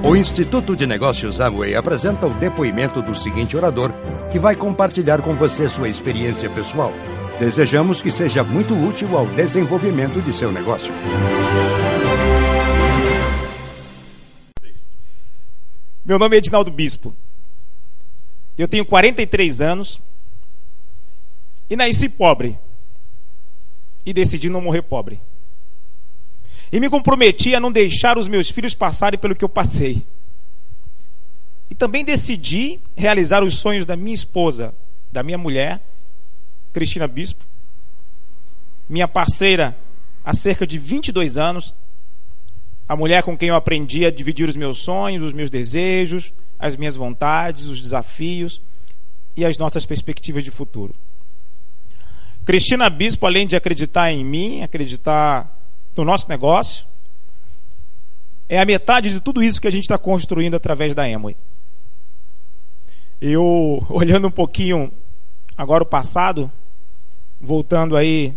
O Instituto de Negócios Amway apresenta o depoimento do seguinte orador, que vai compartilhar com você sua experiência pessoal. Desejamos que seja muito útil ao desenvolvimento de seu negócio. Meu nome é Edinaldo Bispo. Eu tenho 43 anos e nasci pobre. E decidi não morrer pobre. E me comprometi a não deixar os meus filhos passarem pelo que eu passei. E também decidi realizar os sonhos da minha esposa, da minha mulher, Cristina Bispo, minha parceira há cerca de 22 anos, a mulher com quem eu aprendi a dividir os meus sonhos, os meus desejos, as minhas vontades, os desafios e as nossas perspectivas de futuro. Cristina Bispo, além de acreditar em mim, acreditar no nosso negócio, é a metade de tudo isso que a gente está construindo através da Emoi. Eu, olhando um pouquinho agora o passado, voltando aí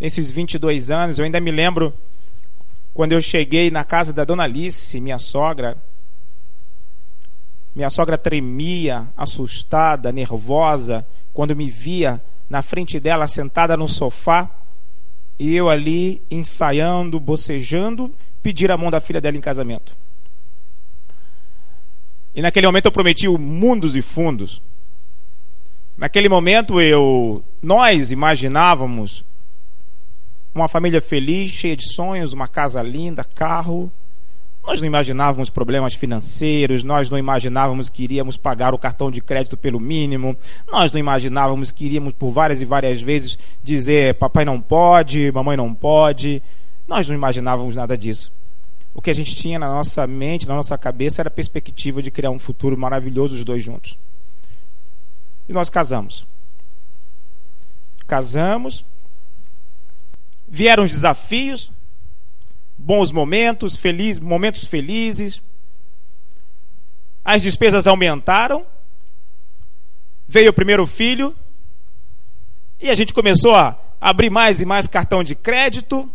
esses 22 anos, eu ainda me lembro quando eu cheguei na casa da dona Alice, minha sogra. Minha sogra tremia, assustada, nervosa, quando me via na frente dela sentada no sofá e eu ali ensaiando, bocejando, pedir a mão da filha dela em casamento. E naquele momento eu prometi mundos e fundos. Naquele momento eu, nós imaginávamos uma família feliz, cheia de sonhos, uma casa linda, carro, nós não imaginávamos problemas financeiros, nós não imaginávamos que iríamos pagar o cartão de crédito pelo mínimo, nós não imaginávamos que iríamos por várias e várias vezes dizer papai não pode, mamãe não pode. Nós não imaginávamos nada disso. O que a gente tinha na nossa mente, na nossa cabeça, era a perspectiva de criar um futuro maravilhoso os dois juntos. E nós casamos. Casamos. Vieram os desafios, bons momentos, feliz, momentos felizes. As despesas aumentaram. Veio o primeiro filho. E a gente começou a abrir mais e mais cartão de crédito.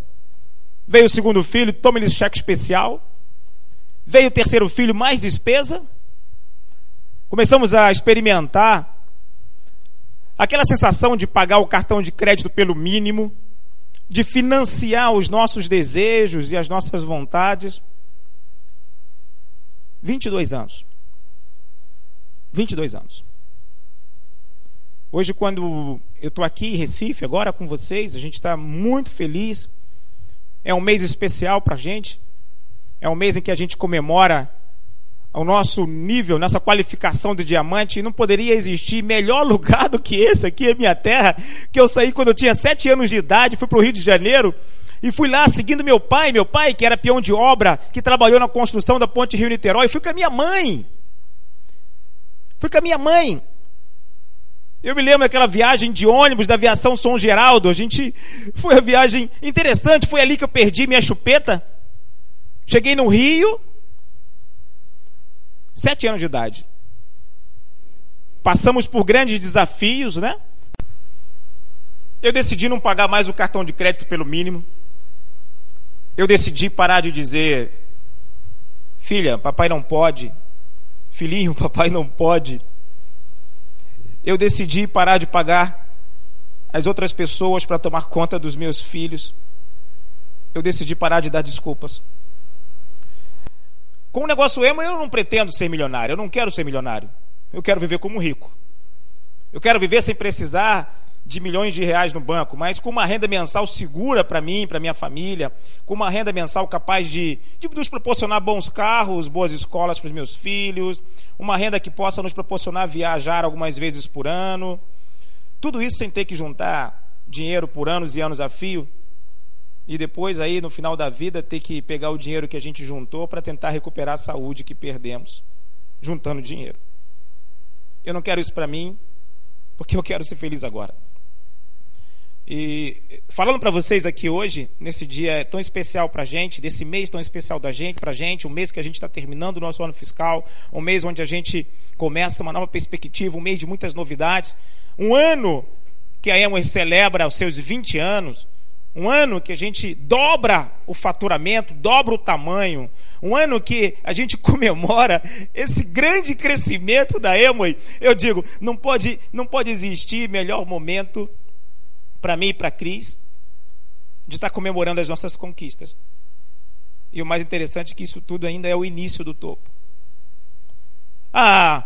Veio o segundo filho, tome-lhe cheque especial. Veio o terceiro filho, mais despesa. Começamos a experimentar aquela sensação de pagar o cartão de crédito pelo mínimo de financiar os nossos desejos e as nossas vontades. 22 anos. 22 anos. Hoje, quando eu estou aqui em Recife, agora com vocês, a gente está muito feliz. É um mês especial para a gente. É um mês em que a gente comemora ao nosso nível, nossa qualificação de diamante, não poderia existir melhor lugar do que esse aqui, a minha terra, que eu saí quando eu tinha sete anos de idade, fui para o Rio de Janeiro, e fui lá seguindo meu pai, meu pai que era peão de obra, que trabalhou na construção da ponte Rio-Niterói, fui com a minha mãe. Fui com a minha mãe. Eu me lembro daquela viagem de ônibus da aviação São Geraldo. A gente foi uma viagem interessante. Foi ali que eu perdi minha chupeta. Cheguei no Rio, Sete anos de idade. Passamos por grandes desafios, né? Eu decidi não pagar mais o cartão de crédito pelo mínimo. Eu decidi parar de dizer, filha, papai não pode. Filhinho, papai não pode. Eu decidi parar de pagar as outras pessoas para tomar conta dos meus filhos. Eu decidi parar de dar desculpas. Com o negócio emo, eu não pretendo ser milionário. Eu não quero ser milionário. Eu quero viver como rico. Eu quero viver sem precisar de milhões de reais no banco, mas com uma renda mensal segura para mim, para minha família, com uma renda mensal capaz de, de nos proporcionar bons carros, boas escolas para os meus filhos, uma renda que possa nos proporcionar viajar algumas vezes por ano. Tudo isso sem ter que juntar dinheiro por anos e anos a fio e depois aí no final da vida ter que pegar o dinheiro que a gente juntou para tentar recuperar a saúde que perdemos juntando dinheiro. Eu não quero isso para mim, porque eu quero ser feliz agora. E falando para vocês aqui hoje, nesse dia tão especial para a gente, desse mês tão especial da gente, para a gente, um mês que a gente está terminando o nosso ano fiscal, um mês onde a gente começa uma nova perspectiva, um mês de muitas novidades, um ano que a Emos celebra os seus 20 anos, um ano que a gente dobra o faturamento, dobra o tamanho, um ano que a gente comemora esse grande crescimento da Emoi. Eu digo, não pode, não pode existir melhor momento para mim e para Cris de estar tá comemorando as nossas conquistas. E o mais interessante é que isso tudo ainda é o início do topo. Ah,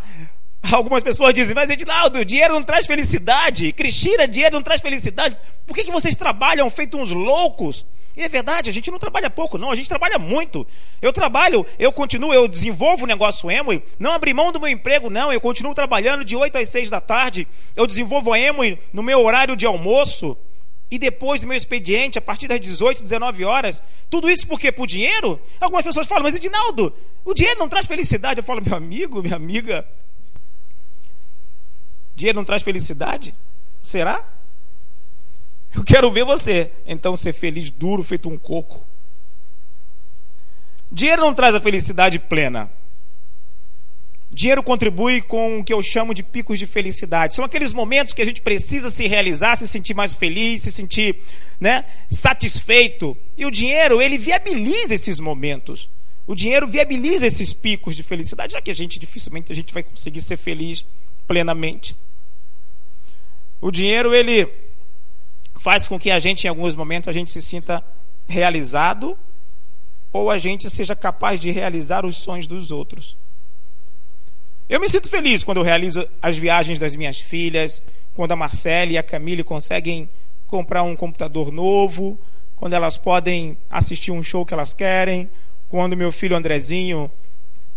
algumas pessoas dizem, mas Edinaldo, dinheiro não traz felicidade. Cristina, dinheiro não traz felicidade. Por que, que vocês trabalham feito uns loucos? E é verdade, a gente não trabalha pouco, não, a gente trabalha muito. Eu trabalho, eu continuo, eu desenvolvo o negócio Emoi, não abri mão do meu emprego, não, eu continuo trabalhando de 8 às 6 da tarde, eu desenvolvo a Emoi no meu horário de almoço, e depois do meu expediente, a partir das 18, 19 horas. Tudo isso por quê? Por dinheiro? Algumas pessoas falam, mas Edinaldo, o dinheiro não traz felicidade. Eu falo, meu amigo, minha amiga, dinheiro não traz felicidade? Será? Eu quero ver você, então, ser feliz duro, feito um coco. Dinheiro não traz a felicidade plena. Dinheiro contribui com o que eu chamo de picos de felicidade. São aqueles momentos que a gente precisa se realizar, se sentir mais feliz, se sentir né, satisfeito. E o dinheiro, ele viabiliza esses momentos. O dinheiro viabiliza esses picos de felicidade, já que a gente dificilmente a gente vai conseguir ser feliz plenamente. O dinheiro, ele faz com que a gente, em alguns momentos, a gente se sinta realizado ou a gente seja capaz de realizar os sonhos dos outros. Eu me sinto feliz quando eu realizo as viagens das minhas filhas, quando a Marcela e a Camille conseguem comprar um computador novo, quando elas podem assistir um show que elas querem, quando meu filho Andrezinho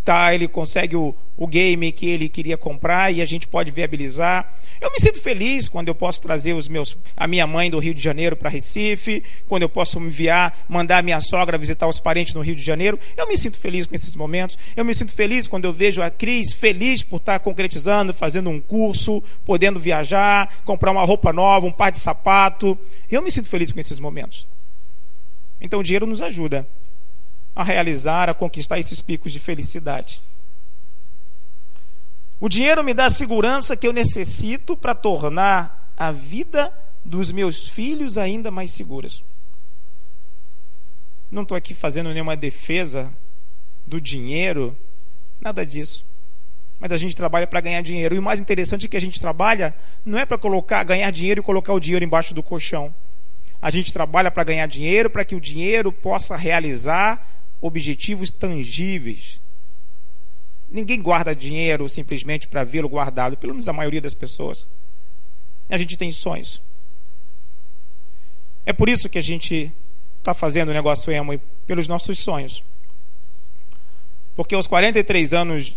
tá, ele consegue o, o game que ele queria comprar e a gente pode viabilizar. Eu me sinto feliz quando eu posso trazer os meus, a minha mãe do Rio de Janeiro para Recife, quando eu posso enviar, mandar a minha sogra visitar os parentes no Rio de Janeiro. Eu me sinto feliz com esses momentos. Eu me sinto feliz quando eu vejo a Cris feliz por estar concretizando, fazendo um curso, podendo viajar, comprar uma roupa nova, um par de sapato. Eu me sinto feliz com esses momentos. Então o dinheiro nos ajuda a realizar, a conquistar esses picos de felicidade. O dinheiro me dá a segurança que eu necessito para tornar a vida dos meus filhos ainda mais seguras. Não estou aqui fazendo nenhuma defesa do dinheiro, nada disso. Mas a gente trabalha para ganhar dinheiro. E o mais interessante é que a gente trabalha não é para colocar, ganhar dinheiro e colocar o dinheiro embaixo do colchão. A gente trabalha para ganhar dinheiro, para que o dinheiro possa realizar objetivos tangíveis. Ninguém guarda dinheiro simplesmente para vê-lo guardado, pelo menos a maioria das pessoas. A gente tem sonhos. É por isso que a gente está fazendo o negócio emo pelos nossos sonhos. Porque aos 43 anos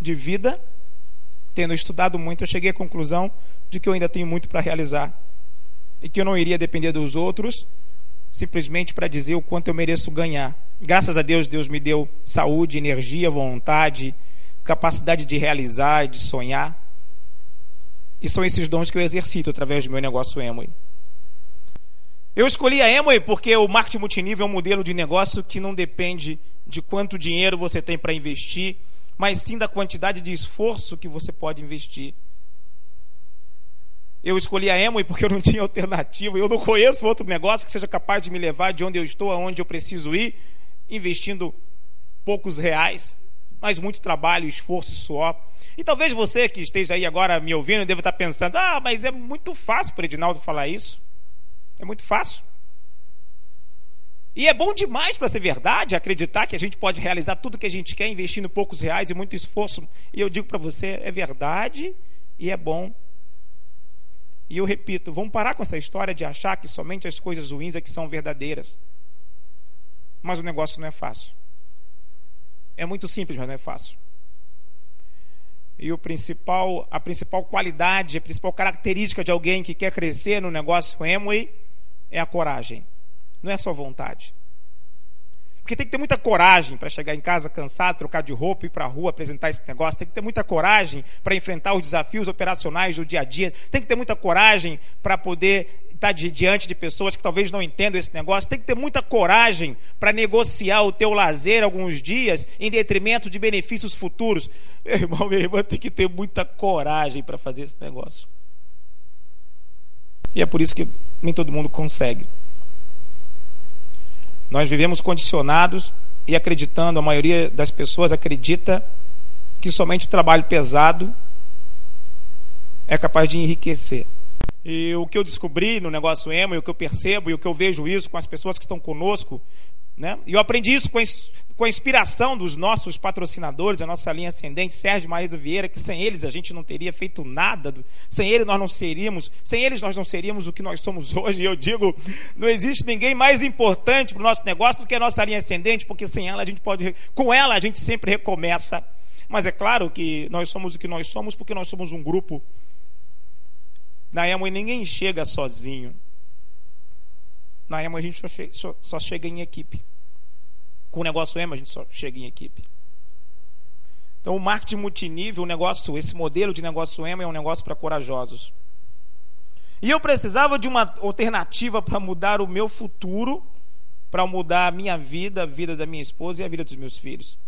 de vida, tendo estudado muito, eu cheguei à conclusão de que eu ainda tenho muito para realizar. E que eu não iria depender dos outros simplesmente para dizer o quanto eu mereço ganhar. Graças a Deus, Deus me deu saúde, energia, vontade, capacidade de realizar, de sonhar. E são esses dons que eu exercito através do meu negócio Emoi. Eu escolhi a Emoi porque o marketing multinível é um modelo de negócio que não depende de quanto dinheiro você tem para investir, mas sim da quantidade de esforço que você pode investir. Eu escolhi a Emoi porque eu não tinha alternativa. Eu não conheço outro negócio que seja capaz de me levar de onde eu estou aonde eu preciso ir, investindo poucos reais mas muito trabalho, esforço, suor. E talvez você que esteja aí agora me ouvindo deva estar pensando: ah, mas é muito fácil para Edinaldo falar isso. É muito fácil. E é bom demais para ser verdade acreditar que a gente pode realizar tudo que a gente quer investindo poucos reais e muito esforço. E eu digo para você: é verdade e é bom. E eu repito: vamos parar com essa história de achar que somente as coisas ruins é que são verdadeiras. Mas o negócio não é fácil. É muito simples, mas não é fácil. E o principal, a principal qualidade, a principal característica de alguém que quer crescer no negócio Amway é a coragem. Não é só vontade. Porque tem que ter muita coragem para chegar em casa cansado, trocar de roupa, ir para a rua, apresentar esse negócio. Tem que ter muita coragem para enfrentar os desafios operacionais do dia a dia. Tem que ter muita coragem para poder está diante de pessoas que talvez não entendam esse negócio, tem que ter muita coragem para negociar o teu lazer alguns dias em detrimento de benefícios futuros. Meu irmão, minha irmã, tem que ter muita coragem para fazer esse negócio. E é por isso que nem todo mundo consegue. Nós vivemos condicionados e acreditando, a maioria das pessoas acredita que somente o trabalho pesado é capaz de enriquecer. E o que eu descobri no negócio emo, e o que eu percebo, e o que eu vejo isso com as pessoas que estão conosco, né? E eu aprendi isso com com a inspiração dos nossos patrocinadores, a nossa linha ascendente, Sérgio Marisa Vieira, que sem eles a gente não teria feito nada, sem eles nós não seríamos, sem eles nós não seríamos o que nós somos hoje. E eu digo, não existe ninguém mais importante para o nosso negócio do que a nossa linha ascendente, porque sem ela a gente pode, com ela a gente sempre recomeça. Mas é claro que nós somos o que nós somos porque nós somos um grupo. Na Emo ninguém chega sozinho. Na Emo a gente só chega, só, só chega em equipe. Com o negócio EMA, a gente só chega em equipe. Então, o marketing multinível, o negócio, esse modelo de negócio EMA é um negócio para corajosos. E eu precisava de uma alternativa para mudar o meu futuro, para mudar a minha vida, a vida da minha esposa e a vida dos meus filhos.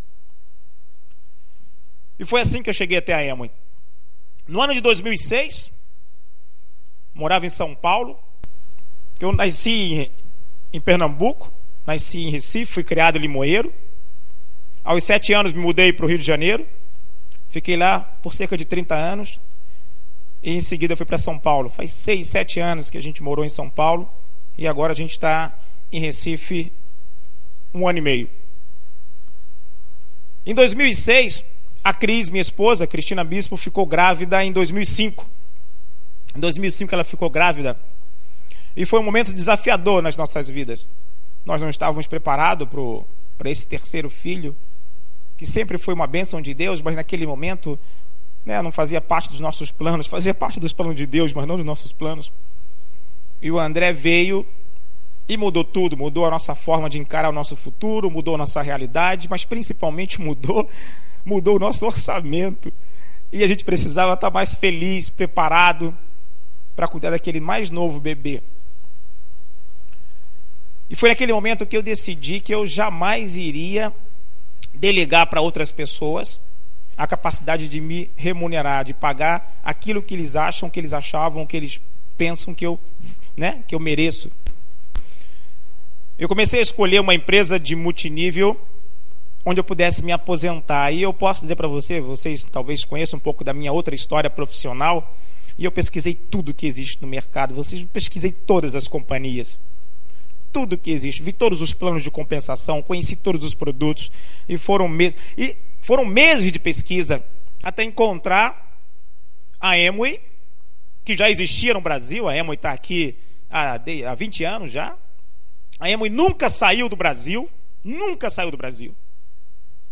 E foi assim que eu cheguei até a Amway. No ano de 2006, morava em São Paulo. Eu nasci em Pernambuco. Nasci em Recife, fui criado em Limoeiro. Aos sete anos me mudei para o Rio de Janeiro. Fiquei lá por cerca de 30 anos. E em seguida fui para São Paulo. Faz seis, sete anos que a gente morou em São Paulo. E agora a gente está em Recife um ano e meio. Em 2006, a Cris, minha esposa, Cristina Bispo, ficou grávida em 2005. Em 2005 ela ficou grávida. E foi um momento desafiador nas nossas vidas nós não estávamos preparados para esse terceiro filho, que sempre foi uma bênção de Deus, mas naquele momento né, não fazia parte dos nossos planos, fazia parte dos planos de Deus, mas não dos nossos planos. E o André veio e mudou tudo, mudou a nossa forma de encarar o nosso futuro, mudou a nossa realidade, mas principalmente mudou, mudou o nosso orçamento. E a gente precisava estar mais feliz, preparado para cuidar daquele mais novo bebê. E foi naquele momento que eu decidi que eu jamais iria delegar para outras pessoas a capacidade de me remunerar, de pagar aquilo que eles acham, que eles achavam, que eles pensam que eu, né, que eu mereço. Eu comecei a escolher uma empresa de multinível onde eu pudesse me aposentar. E eu posso dizer para você, vocês talvez conheçam um pouco da minha outra história profissional, e eu pesquisei tudo que existe no mercado. Vocês pesquisei todas as companhias tudo que existe, vi todos os planos de compensação, conheci todos os produtos e foram meses e foram meses de pesquisa até encontrar a Emway, que já existia no Brasil, a Emway está aqui há, há 20 anos já. A Emway nunca saiu do Brasil, nunca saiu do Brasil.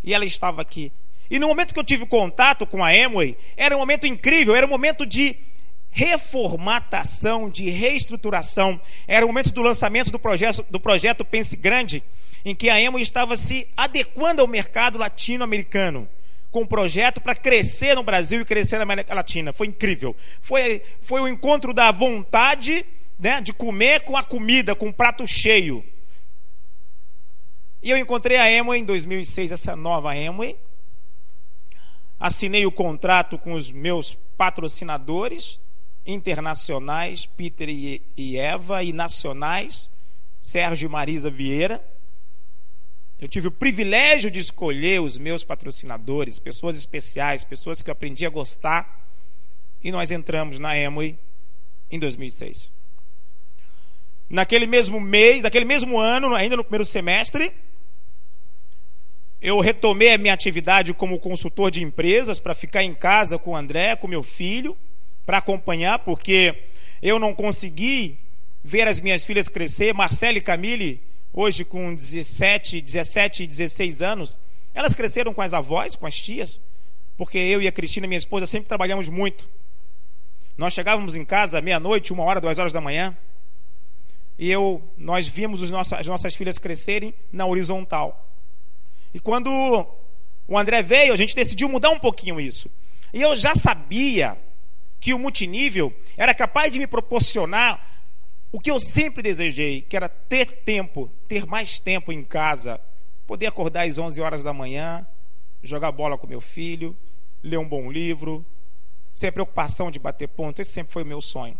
E ela estava aqui. E no momento que eu tive contato com a Emway, era um momento incrível, era um momento de reformatação, de reestruturação. Era o momento do lançamento do projeto, do projeto Pense Grande, em que a Emo estava se adequando ao mercado latino-americano com um projeto para crescer no Brasil e crescer na América Latina. Foi incrível. Foi, foi o encontro da vontade né, de comer com a comida, com um prato cheio. E eu encontrei a Emway em 2006, essa nova Emway. Assinei o contrato com os meus patrocinadores internacionais, Peter e Eva, e nacionais, Sérgio e Marisa Vieira. Eu tive o privilégio de escolher os meus patrocinadores, pessoas especiais, pessoas que eu aprendi a gostar, e nós entramos na Emway em 2006. Naquele mesmo mês, naquele mesmo ano, ainda no primeiro semestre, eu retomei a minha atividade como consultor de empresas para ficar em casa com o André, com meu filho para acompanhar, porque eu não consegui ver as minhas filhas crescer. Marcela e Camille, hoje com 17, 17 e 16 anos, elas cresceram com as avós, com as tias, porque eu e a Cristina, minha esposa, sempre trabalhamos muito. Nós chegávamos em casa meia-noite, uma hora, duas horas da manhã, e eu, nós vimos os nossos, as nossas filhas crescerem na horizontal. E quando o André veio, a gente decidiu mudar um pouquinho isso. E eu já sabia que o multinível era capaz de me proporcionar o que eu sempre desejei, que era ter tempo, ter mais tempo em casa, poder acordar às 11 horas da manhã, jogar bola com meu filho, ler um bom livro, sem a preocupação de bater ponto. Esse sempre foi o meu sonho.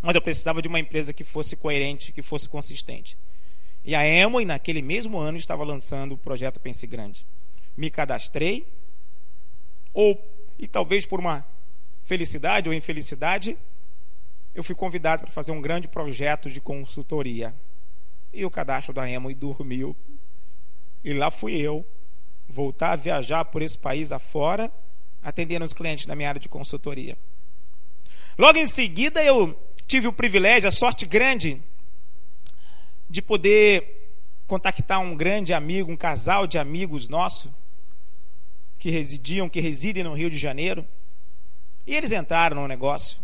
Mas eu precisava de uma empresa que fosse coerente, que fosse consistente. E a Emoi, naquele mesmo ano, estava lançando o projeto Pense Grande. Me cadastrei, ou, e talvez por uma felicidade ou infelicidade, eu fui convidado para fazer um grande projeto de consultoria. E o cadastro da Emoi dormiu. E lá fui eu, voltar a viajar por esse país afora, atendendo os clientes na minha área de consultoria. Logo em seguida, eu tive o privilégio, a sorte grande, de poder contactar um grande amigo, um casal de amigos nosso, que residiam, que residem no Rio de Janeiro. E eles entraram no negócio.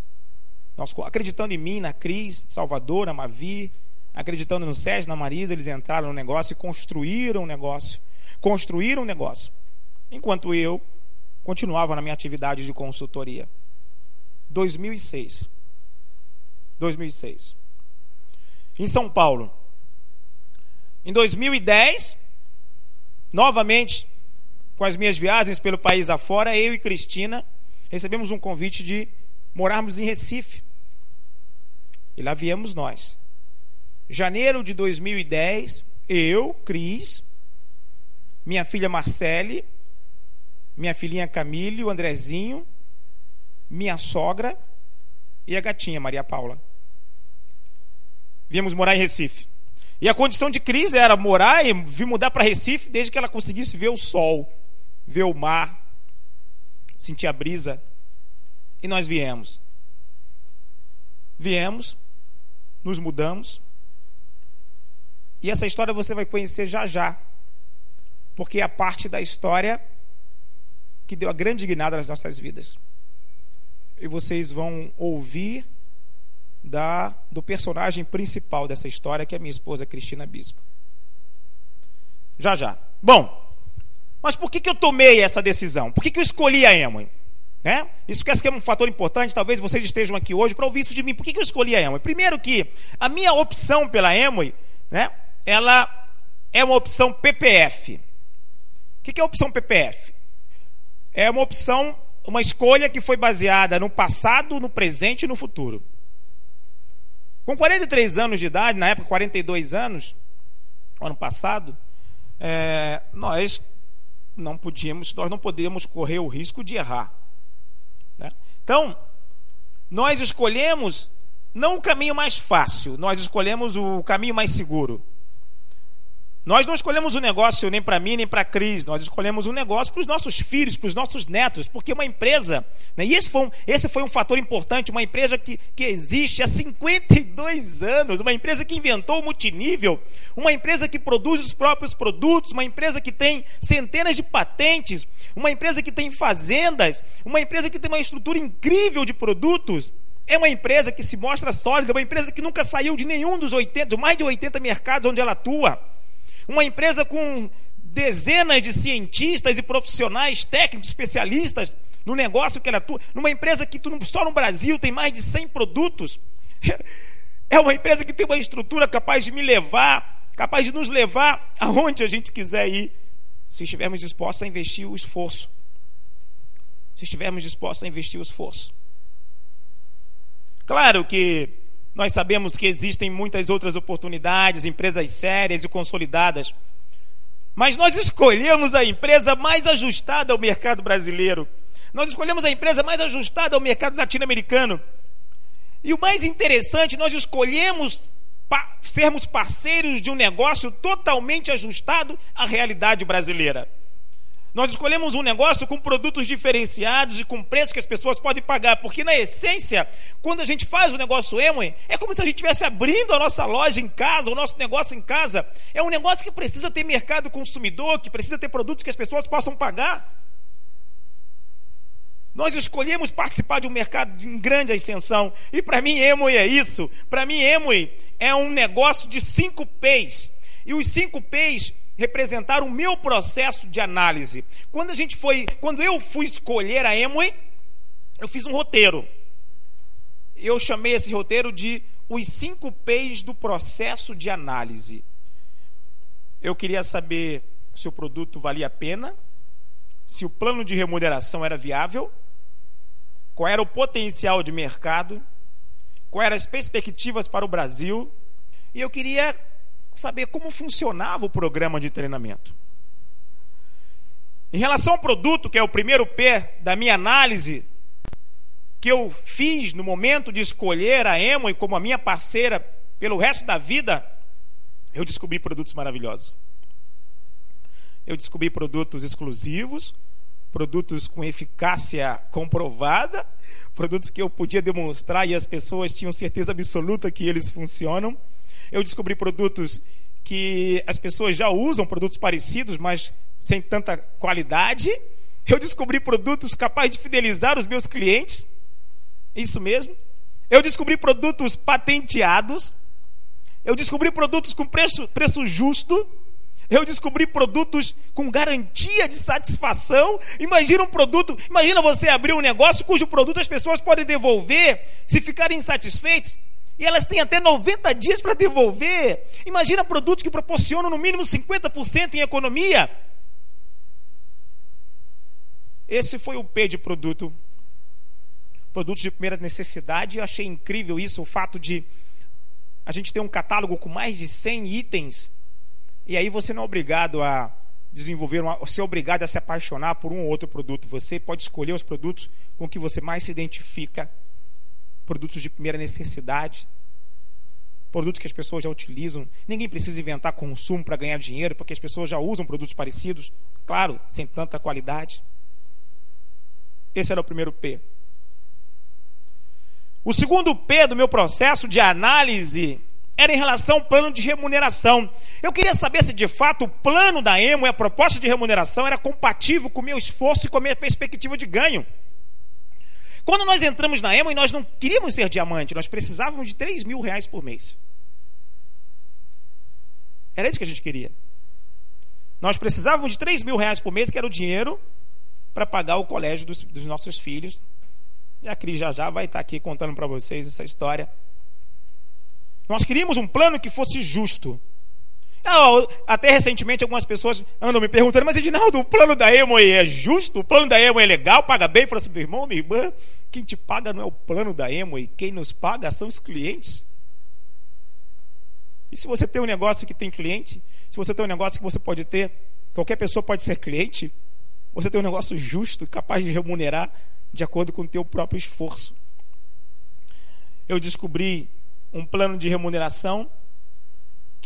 Nós, acreditando em mim, na Cris, Salvador, na Mavi, acreditando no Sérgio, na Marisa, eles entraram no negócio e construíram um negócio. Construíram um negócio. Enquanto eu continuava na minha atividade de consultoria. 2006. 2006. Em São Paulo, em 2010, novamente, com as minhas viagens pelo país afora, eu e Cristina recebemos um convite de morarmos em Recife. E lá viemos nós. Janeiro de 2010, eu, Cris, minha filha Marcele, minha filhinha Camille, o Andrezinho, minha sogra e a gatinha Maria Paula. Viemos morar em Recife. E a condição de crise era morar e vir mudar para Recife desde que ela conseguisse ver o sol, ver o mar, sentir a brisa. E nós viemos. Viemos, nos mudamos. E essa história você vai conhecer já já. Porque é a parte da história que deu a grande guinada nas nossas vidas. E vocês vão ouvir da, do personagem principal dessa história, que é minha esposa Cristina Bispo. Já já. Bom, mas por que, que eu tomei essa decisão? Por que, que eu escolhi a Emoi? Né? Isso que é um fator importante, talvez vocês estejam aqui hoje para ouvir isso de mim. Por que, que eu escolhi a Emoi? Primeiro que a minha opção pela Emoi, né, ela é uma opção PPF. O que, que é a opção PPF? É uma opção, uma escolha que foi baseada no passado, no presente e no futuro. Com 43 anos de idade, na época 42 anos, ano passado, é, nós não podíamos, nós não podemos correr o risco de errar. Né? Então, nós escolhemos não o caminho mais fácil, nós escolhemos o caminho mais seguro. Nós não escolhemos um negócio nem para mim, nem para a Cris. Nós escolhemos um negócio para os nossos filhos, para os nossos netos. Porque uma empresa, né, e esse foi, um, esse foi um fator importante, uma empresa que, que existe há 52 anos, uma empresa que inventou o multinível, uma empresa que produz os próprios produtos, uma empresa que tem centenas de patentes, uma empresa que tem fazendas, uma empresa que tem uma estrutura incrível de produtos. É uma empresa que se mostra sólida, uma empresa que nunca saiu de nenhum dos 80, mais de 80 mercados onde ela atua. Uma empresa com dezenas de cientistas e profissionais técnicos, especialistas no negócio que ela atua. Numa empresa que só no Brasil tem mais de 100 produtos. É uma empresa que tem uma estrutura capaz de me levar, capaz de nos levar aonde a gente quiser ir, se estivermos dispostos a investir o esforço. Se estivermos dispostos a investir o esforço. Claro que nós sabemos que existem muitas outras oportunidades, empresas sérias e consolidadas. Mas nós escolhemos a empresa mais ajustada ao mercado brasileiro. Nós escolhemos a empresa mais ajustada ao mercado latino-americano. E o mais interessante, nós escolhemos pa sermos parceiros de um negócio totalmente ajustado à realidade brasileira. Nós escolhemos um negócio com produtos diferenciados e com preço que as pessoas podem pagar, porque na essência, quando a gente faz o negócio Emoi, é como se a gente estivesse abrindo a nossa loja em casa, o nosso negócio em casa. É um negócio que precisa ter mercado consumidor, que precisa ter produtos que as pessoas possam pagar. Nós escolhemos participar de um mercado em grande ascensão. E para mim, Emoi é isso. Para mim, Emoi é um negócio de cinco P's. E os cinco P's representar o meu processo de análise. Quando a gente foi, quando eu fui escolher a Emoi, eu fiz um roteiro. Eu chamei esse roteiro de os cinco P's do processo de análise. Eu queria saber se o produto valia a pena, se o plano de remuneração era viável, qual era o potencial de mercado, quais eram as perspectivas para o Brasil, e eu queria saber como funcionava o programa de treinamento. Em relação ao produto, que é o primeiro P da minha análise, que eu fiz no momento de escolher a Emo como a minha parceira pelo resto da vida, eu descobri produtos maravilhosos. Eu descobri produtos exclusivos, produtos com eficácia comprovada, produtos que eu podia demonstrar e as pessoas tinham certeza absoluta que eles funcionam. Eu descobri produtos que as pessoas já usam, produtos parecidos, mas sem tanta qualidade. Eu descobri produtos capazes de fidelizar os meus clientes. Isso mesmo. Eu descobri produtos patenteados. Eu descobri produtos com preço, preço justo. Eu descobri produtos com garantia de satisfação. Imagina um produto, imagina você abrir um negócio cujo produto as pessoas podem devolver se ficarem insatisfeitos. E elas têm até 90 dias para devolver. Imagina produtos que proporcionam no mínimo 50% em economia. Esse foi o P de produto. Produtos de primeira necessidade. Eu achei incrível isso, o fato de a gente ter um catálogo com mais de 100 itens e aí você não é obrigado a desenvolver, uma, ser obrigado a se apaixonar por um ou outro produto. Você pode escolher os produtos com que você mais se identifica. Produtos de primeira necessidade. Produtos que as pessoas já utilizam. Ninguém precisa inventar consumo para ganhar dinheiro, porque as pessoas já usam produtos parecidos. Claro, sem tanta qualidade. Esse era o primeiro P. O segundo P do meu processo de análise era em relação ao plano de remuneração. Eu queria saber se de fato o plano da EMO e a proposta de remuneração era compatível com o meu esforço e com a minha perspectiva de ganho. Quando nós entramos na EMO e nós não queríamos ser diamante, nós precisávamos de 3 mil reais por mês. Era isso que a gente queria. Nós precisávamos de 3 mil reais por mês, que era o dinheiro para pagar o colégio dos, dos nossos filhos. E a Cris já já vai estar aqui contando para vocês essa história. Nós queríamos um plano que fosse justo. Até recentemente algumas pessoas andam me perguntando, mas Edinaldo, o plano da Emoi é justo? O plano da Emoi é legal, paga bem? Eu falo assim, meu irmão, minha irmã, quem te paga não é o plano da Emoi, quem nos paga são os clientes. E se você tem um negócio que tem cliente, se você tem um negócio que você pode ter, qualquer pessoa pode ser cliente, você tem um negócio justo, capaz de remunerar de acordo com o teu próprio esforço. Eu descobri um plano de remuneração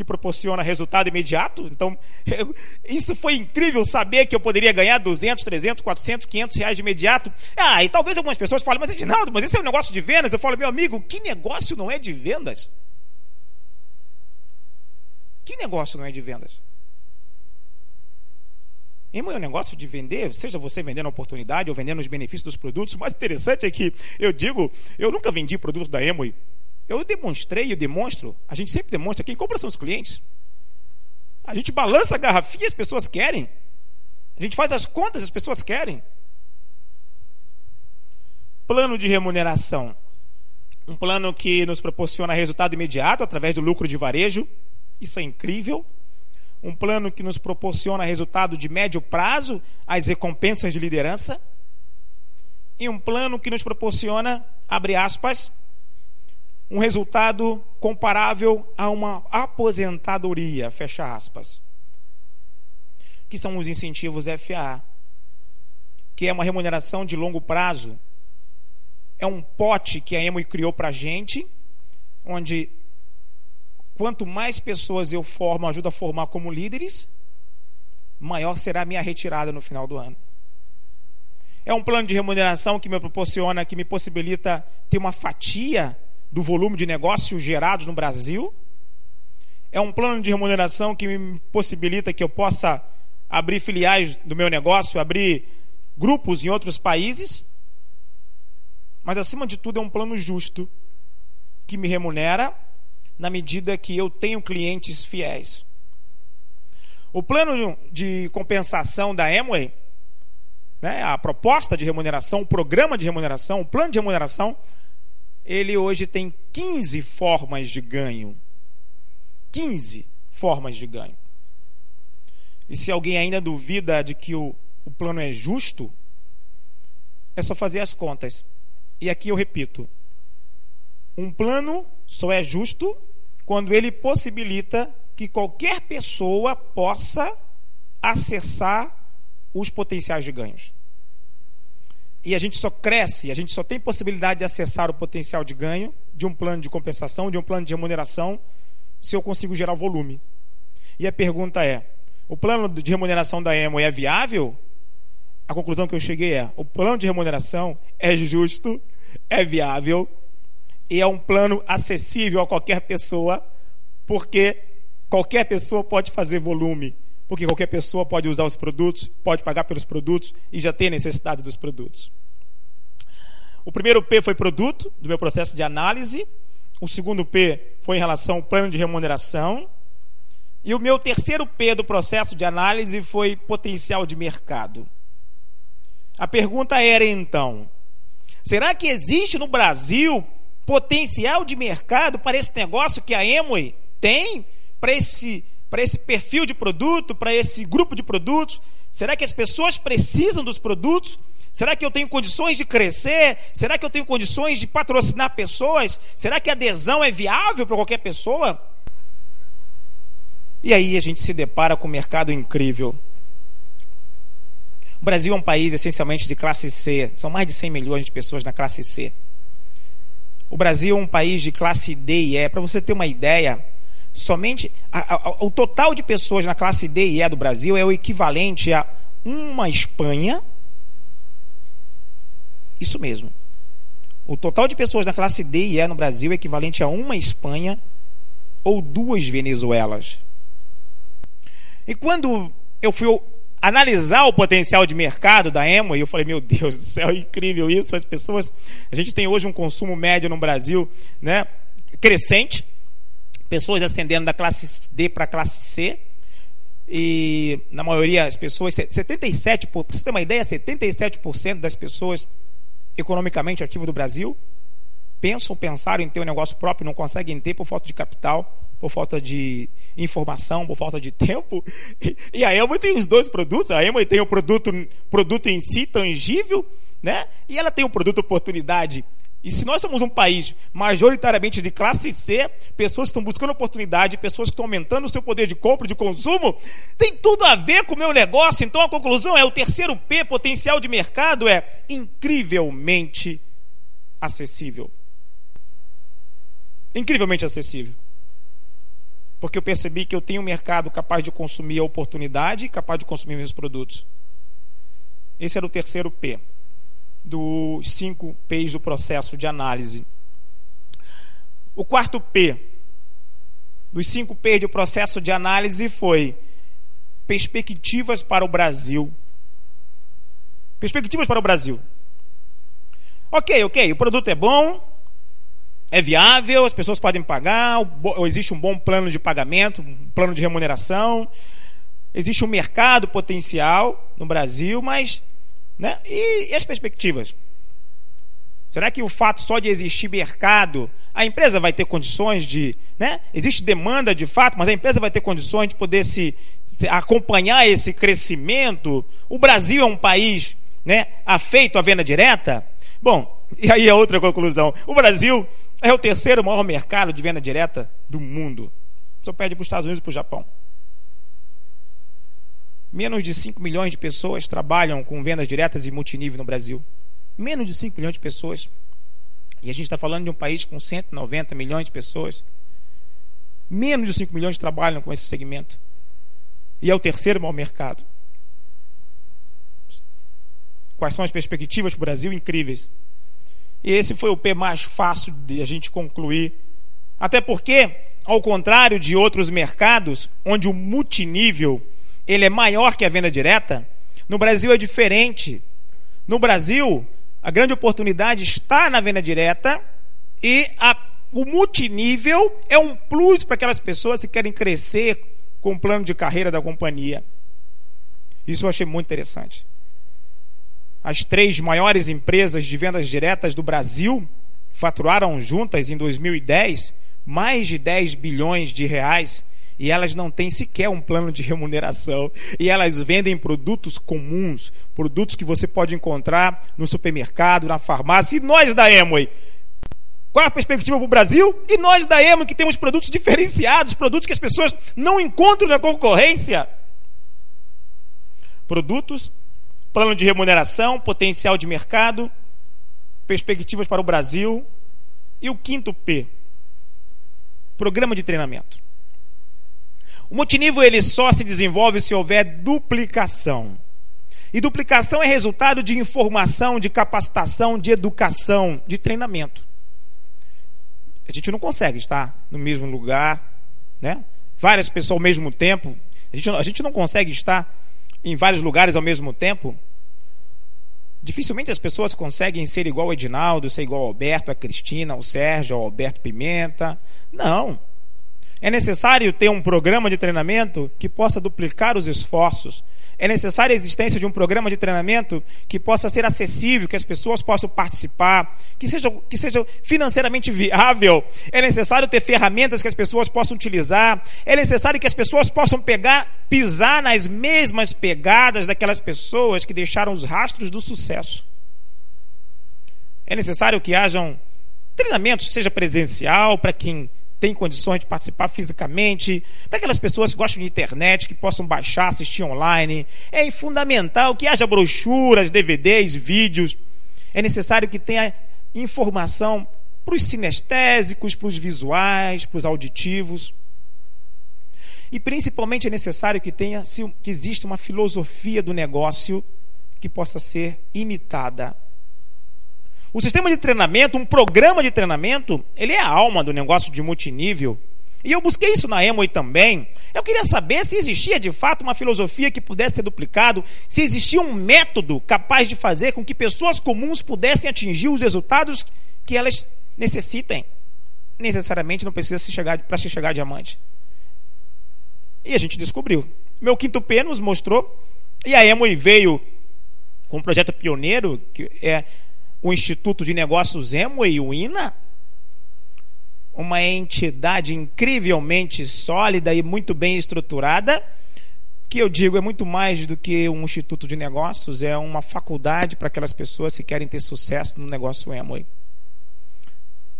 que proporciona resultado imediato. Então, eu, isso foi incrível saber que eu poderia ganhar 200, 300, 400, 500 reais de imediato. Ah, e talvez algumas pessoas falem, mas Edinaldo, mas esse é um negócio de vendas. Eu falo, meu amigo, que negócio não é de vendas? Que negócio não é de vendas? Emo é um negócio de vender, seja você vendendo a oportunidade ou vendendo os benefícios dos produtos. O mais interessante é que eu digo, eu nunca vendi produto da Emo eu demonstrei, eu demonstro, a gente sempre demonstra, quem compra são os clientes. A gente balança a garrafinha, as pessoas querem. A gente faz as contas, as pessoas querem. Plano de remuneração. Um plano que nos proporciona resultado imediato através do lucro de varejo. Isso é incrível. Um plano que nos proporciona resultado de médio prazo, as recompensas de liderança. E um plano que nos proporciona, abre aspas, um resultado comparável a uma aposentadoria, fecha aspas. Que são os incentivos FA, que é uma remuneração de longo prazo. É um pote que a Emo criou para a gente, onde quanto mais pessoas eu formo, ajudo a formar como líderes, maior será a minha retirada no final do ano. É um plano de remuneração que me proporciona, que me possibilita ter uma fatia do volume de negócios gerados no Brasil. É um plano de remuneração que me possibilita que eu possa abrir filiais do meu negócio, abrir grupos em outros países. Mas, acima de tudo, é um plano justo que me remunera na medida que eu tenho clientes fiéis. O plano de compensação da Amway, né, a proposta de remuneração, o programa de remuneração, o plano de remuneração, ele hoje tem 15 formas de ganho. 15 formas de ganho. E se alguém ainda duvida de que o, o plano é justo, é só fazer as contas. E aqui eu repito: um plano só é justo quando ele possibilita que qualquer pessoa possa acessar os potenciais de ganhos. E a gente só cresce, a gente só tem possibilidade de acessar o potencial de ganho de um plano de compensação, de um plano de remuneração, se eu consigo gerar volume. E a pergunta é: o plano de remuneração da Emo é viável? A conclusão que eu cheguei é: o plano de remuneração é justo, é viável e é um plano acessível a qualquer pessoa, porque qualquer pessoa pode fazer volume porque qualquer pessoa pode usar os produtos, pode pagar pelos produtos e já tem necessidade dos produtos. O primeiro P foi produto, do meu processo de análise. O segundo P foi em relação ao plano de remuneração. E o meu terceiro P do processo de análise foi potencial de mercado. A pergunta era então: será que existe no Brasil potencial de mercado para esse negócio que a Emoi tem? Para esse para esse perfil de produto, para esse grupo de produtos? Será que as pessoas precisam dos produtos? Será que eu tenho condições de crescer? Será que eu tenho condições de patrocinar pessoas? Será que a adesão é viável para qualquer pessoa? E aí a gente se depara com um mercado incrível. O Brasil é um país essencialmente de classe C, são mais de 100 milhões de pessoas na classe C. O Brasil é um país de classe D e E. Para você ter uma ideia, somente a, a, o total de pessoas na classe D e E do Brasil é o equivalente a uma Espanha. Isso mesmo. O total de pessoas na classe D e E no Brasil é equivalente a uma Espanha ou duas Venezuelas. E quando eu fui analisar o potencial de mercado da Emo, eu falei, meu Deus do céu, é incrível isso, as pessoas, a gente tem hoje um consumo médio no Brasil, né, crescente, pessoas ascendendo da classe D para a classe C. E na maioria as pessoas, 77%, para você ter uma ideia, 77% das pessoas economicamente ativas do Brasil pensam, pensaram em ter um negócio próprio, não conseguem ter por falta de capital, por falta de informação, por falta de tempo. E a Emma tem os dois produtos. A Emma tem o produto, produto em si tangível, né? E ela tem o produto oportunidade e se nós somos um país majoritariamente de classe C, pessoas que estão buscando oportunidade, pessoas que estão aumentando o seu poder de compra, de consumo, tem tudo a ver com o meu negócio. Então a conclusão é: o terceiro P, potencial de mercado, é incrivelmente acessível. Incrivelmente acessível. Porque eu percebi que eu tenho um mercado capaz de consumir a oportunidade capaz de consumir meus produtos. Esse era o terceiro P dos cinco P's do processo de análise. O quarto P dos cinco P's do processo de análise foi perspectivas para o Brasil. Perspectivas para o Brasil. Ok, ok, o produto é bom, é viável, as pessoas podem pagar, existe um bom plano de pagamento, um plano de remuneração, existe um mercado potencial no Brasil, mas né? E, e as perspectivas? Será que o fato só de existir mercado, a empresa vai ter condições de. Né? Existe demanda de fato, mas a empresa vai ter condições de poder se, se acompanhar esse crescimento? O Brasil é um país né, afeito à venda direta? Bom, e aí a outra conclusão: o Brasil é o terceiro maior mercado de venda direta do mundo. Só perde para os Estados Unidos e para o Japão. Menos de 5 milhões de pessoas trabalham com vendas diretas e multinível no Brasil. Menos de 5 milhões de pessoas. E a gente está falando de um país com 190 milhões de pessoas. Menos de 5 milhões trabalham com esse segmento. E é o terceiro maior mercado. Quais são as perspectivas para o Brasil? Incríveis. E esse foi o P mais fácil de a gente concluir. Até porque, ao contrário de outros mercados, onde o multinível ele é maior que a venda direta, no Brasil é diferente. No Brasil, a grande oportunidade está na venda direta e a, o multinível é um plus para aquelas pessoas que querem crescer com o plano de carreira da companhia. Isso eu achei muito interessante. As três maiores empresas de vendas diretas do Brasil faturaram juntas em 2010 mais de 10 bilhões de reais e elas não têm sequer um plano de remuneração. E elas vendem produtos comuns, produtos que você pode encontrar no supermercado, na farmácia. E nós da Emway Qual é a perspectiva para o Brasil? E nós da EMO que temos produtos diferenciados, produtos que as pessoas não encontram na concorrência. Produtos, plano de remuneração, potencial de mercado, perspectivas para o Brasil. E o quinto P, programa de treinamento. O multinível ele só se desenvolve se houver duplicação. E duplicação é resultado de informação, de capacitação, de educação, de treinamento. A gente não consegue estar no mesmo lugar, né? Várias pessoas ao mesmo tempo. A gente, a gente não consegue estar em vários lugares ao mesmo tempo. Dificilmente as pessoas conseguem ser igual ao Edinaldo, ser igual ao Alberto, a Cristina, ao Sérgio, ao Alberto Pimenta. Não. É necessário ter um programa de treinamento que possa duplicar os esforços. É necessária a existência de um programa de treinamento que possa ser acessível, que as pessoas possam participar, que seja, que seja financeiramente viável. É necessário ter ferramentas que as pessoas possam utilizar. É necessário que as pessoas possam pegar, pisar nas mesmas pegadas daquelas pessoas que deixaram os rastros do sucesso. É necessário que hajam treinamentos, seja presencial, para quem tem condições de participar fisicamente, para aquelas pessoas que gostam de internet, que possam baixar, assistir online. É fundamental que haja brochuras, DVDs, vídeos. É necessário que tenha informação para os sinestésicos, para os visuais, para os auditivos. E principalmente é necessário que tenha que exista uma filosofia do negócio que possa ser imitada o sistema de treinamento, um programa de treinamento, ele é a alma do negócio de multinível. E eu busquei isso na Emoi também. Eu queria saber se existia de fato uma filosofia que pudesse ser duplicado, se existia um método capaz de fazer com que pessoas comuns pudessem atingir os resultados que elas necessitem. Necessariamente não precisa se chegar para se chegar a diamante. E a gente descobriu. Meu quinto P nos mostrou. E a Emoi veio com um projeto pioneiro, que é o Instituto de Negócios Emway, o INA, uma entidade incrivelmente sólida e muito bem estruturada, que eu digo é muito mais do que um instituto de negócios, é uma faculdade para aquelas pessoas que querem ter sucesso no negócio Emway.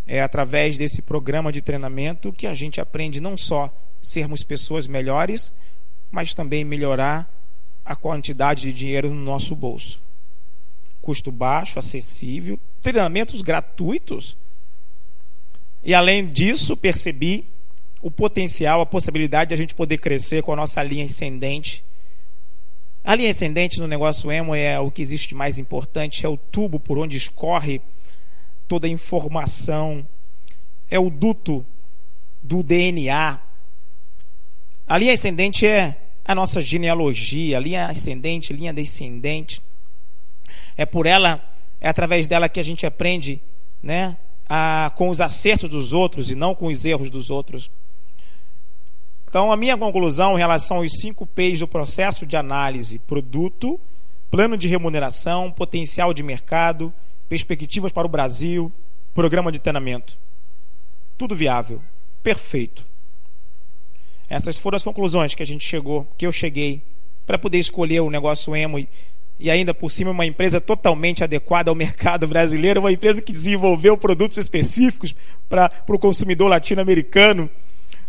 É através desse programa de treinamento que a gente aprende não só sermos pessoas melhores, mas também melhorar a quantidade de dinheiro no nosso bolso custo baixo, acessível, treinamentos gratuitos. E além disso, percebi o potencial, a possibilidade de a gente poder crescer com a nossa linha ascendente. A linha ascendente no negócio emo é o que existe mais importante, é o tubo por onde escorre toda a informação, é o duto do DNA. A linha ascendente é a nossa genealogia, linha ascendente, linha descendente. É por ela, é através dela que a gente aprende, né, a, com os acertos dos outros e não com os erros dos outros. Então, a minha conclusão em relação aos cinco P's do processo de análise: produto, plano de remuneração, potencial de mercado, perspectivas para o Brasil, programa de treinamento. Tudo viável, perfeito. Essas foram as conclusões que a gente chegou, que eu cheguei, para poder escolher o negócio emo e ainda por cima uma empresa totalmente adequada ao mercado brasileiro, uma empresa que desenvolveu produtos específicos para o consumidor latino-americano,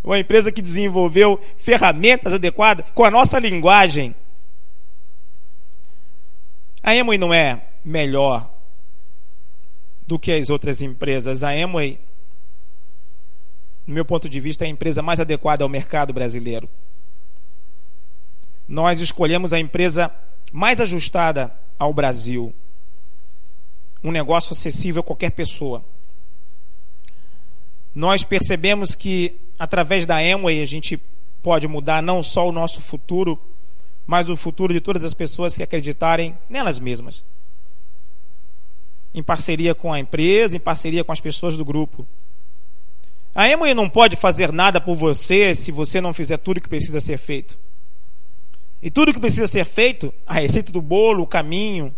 uma empresa que desenvolveu ferramentas adequadas com a nossa linguagem. A Emoi não é melhor do que as outras empresas. A Emoi, no meu ponto de vista, é a empresa mais adequada ao mercado brasileiro. Nós escolhemos a empresa mais ajustada ao Brasil. Um negócio acessível a qualquer pessoa. Nós percebemos que através da Amway a gente pode mudar não só o nosso futuro, mas o futuro de todas as pessoas que acreditarem nelas mesmas. Em parceria com a empresa, em parceria com as pessoas do grupo. A Amway não pode fazer nada por você se você não fizer tudo o que precisa ser feito. E tudo que precisa ser feito, a receita do bolo, o caminho,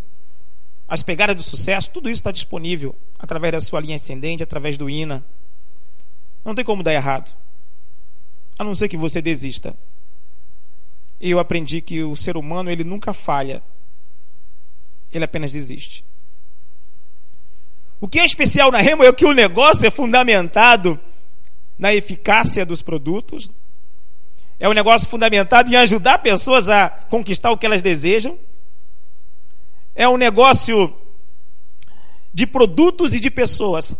as pegadas do sucesso, tudo isso está disponível através da sua linha ascendente, através do INA. Não tem como dar errado. A não ser que você desista. E eu aprendi que o ser humano ele nunca falha. Ele apenas desiste. O que é especial na Remo é que o negócio é fundamentado na eficácia dos produtos, é um negócio fundamentado em ajudar pessoas a conquistar o que elas desejam, é um negócio de produtos e de pessoas.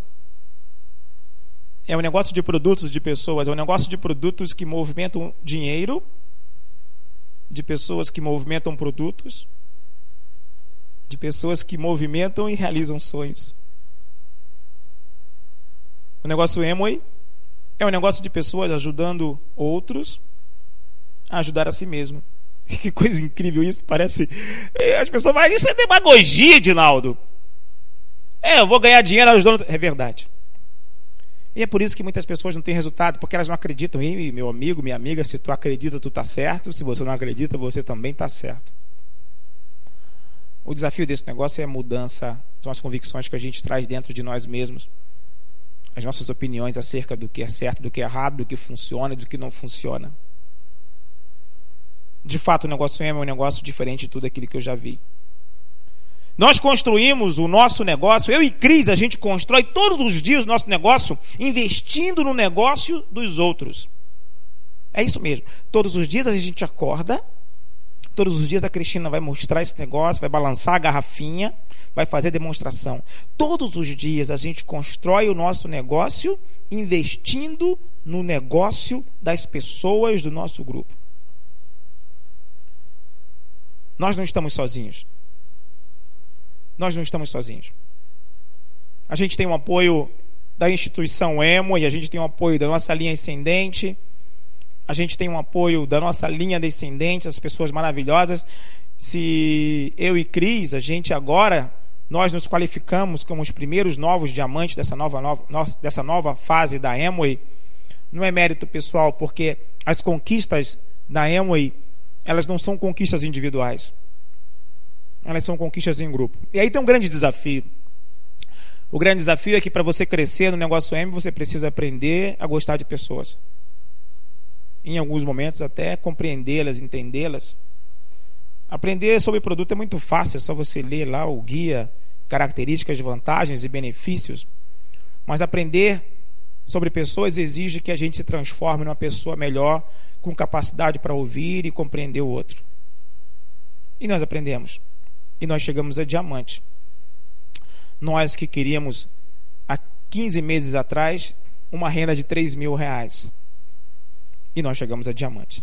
É um negócio de produtos e de pessoas, é um negócio de produtos que movimentam dinheiro, de pessoas que movimentam produtos, de pessoas que movimentam e realizam sonhos. O negócio Emoi é um negócio de pessoas ajudando outros ajudar a si mesmo. Que coisa incrível isso, parece. Eh, as pessoas falam, isso é demagogia, Dinaldo. É, eu vou ganhar dinheiro ajudando. É verdade. E é por isso que muitas pessoas não têm resultado, porque elas não acreditam em meu amigo, minha amiga. Se tu acredita, tu está certo. Se você não acredita, você também está certo. O desafio desse negócio é a mudança, são as convicções que a gente traz dentro de nós mesmos as nossas opiniões acerca do que é certo, do que é errado, do que funciona e do que não funciona. De fato, o negócio é um negócio diferente de tudo aquilo que eu já vi. Nós construímos o nosso negócio, eu e Cris, a gente constrói todos os dias o nosso negócio investindo no negócio dos outros. É isso mesmo. Todos os dias a gente acorda, todos os dias a Cristina vai mostrar esse negócio, vai balançar a garrafinha, vai fazer demonstração. Todos os dias a gente constrói o nosso negócio investindo no negócio das pessoas do nosso grupo. Nós não estamos sozinhos. Nós não estamos sozinhos. A gente tem um apoio da instituição EMO e a gente tem um apoio da nossa linha ascendente. A gente tem um apoio da nossa linha descendente, as pessoas maravilhosas. Se eu e Cris, a gente agora nós nos qualificamos como os primeiros novos diamantes dessa nova, nova, dessa nova fase da Amway, não é mérito pessoal, porque as conquistas da Amway, elas não são conquistas individuais. Elas são conquistas em grupo. E aí tem um grande desafio. O grande desafio é que para você crescer no negócio M, você precisa aprender a gostar de pessoas. Em alguns momentos até compreendê-las, entendê-las. Aprender sobre produto é muito fácil, é só você ler lá o guia, características, vantagens e benefícios. Mas aprender sobre pessoas exige que a gente se transforme numa pessoa melhor, com capacidade para ouvir e compreender o outro. E nós aprendemos. E nós chegamos a diamante. Nós que queríamos, há 15 meses atrás, uma renda de 3 mil reais. E nós chegamos a diamante.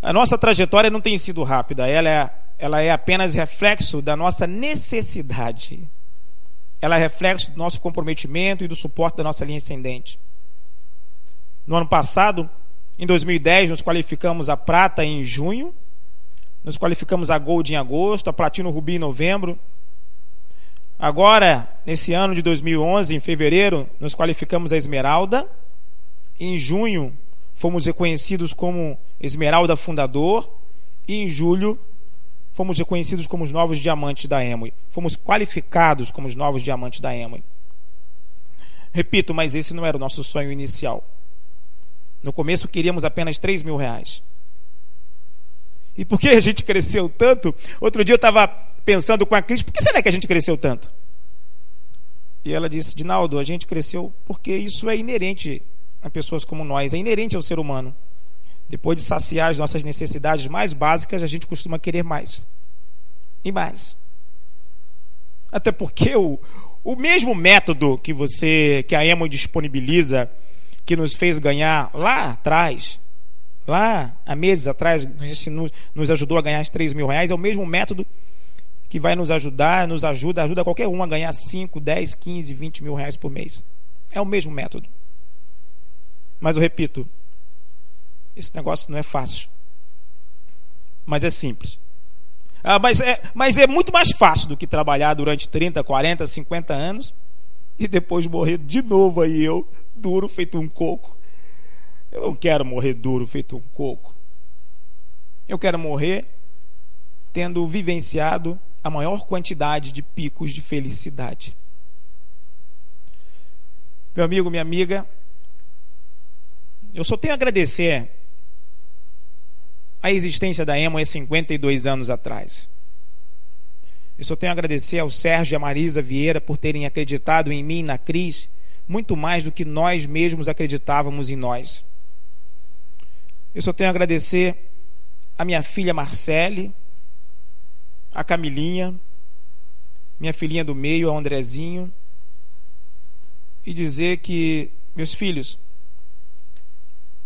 A nossa trajetória não tem sido rápida, ela é, ela é apenas reflexo da nossa necessidade. Ela é reflexo do nosso comprometimento e do suporte da nossa linha ascendente. No ano passado, em 2010, nos qualificamos a prata em junho, nos qualificamos a gold em agosto, a platino rubi em novembro. Agora, nesse ano de 2011, em fevereiro, nos qualificamos a esmeralda. Em junho, fomos reconhecidos como Esmeralda Fundador e em julho fomos reconhecidos como os novos diamantes da Emoi. Fomos qualificados como os novos diamantes da Emoi. Repito, mas esse não era o nosso sonho inicial. No começo queríamos apenas 3 mil reais. E por que a gente cresceu tanto? Outro dia eu estava pensando com a Cris, por que será que a gente cresceu tanto? E ela disse, Dinaldo, a gente cresceu porque isso é inerente a pessoas como nós, é inerente ao ser humano. Depois de saciar as nossas necessidades mais básicas, a gente costuma querer mais. E mais. Até porque o, o mesmo método que você, que a Emo disponibiliza, que nos fez ganhar lá atrás, lá há meses atrás, nos, nos ajudou a ganhar os 3 mil reais, é o mesmo método que vai nos ajudar, nos ajuda, ajuda qualquer um a ganhar 5, 10, 15, 20 mil reais por mês. É o mesmo método. Mas eu repito, esse negócio não é fácil. Mas é simples. Ah, mas, é, mas é muito mais fácil do que trabalhar durante 30, 40, 50 anos e depois morrer de novo aí eu, duro, feito um coco. Eu não quero morrer duro, feito um coco. Eu quero morrer tendo vivenciado a maior quantidade de picos de felicidade. Meu amigo, minha amiga, eu só tenho a agradecer a existência da EMO há 52 anos atrás. Eu só tenho a agradecer ao Sérgio e a Marisa Vieira por terem acreditado em mim na Cris muito mais do que nós mesmos acreditávamos em nós. Eu só tenho a agradecer a minha filha Marcele, a Camilinha, minha filhinha do meio, a Andrezinho, e dizer que, meus filhos,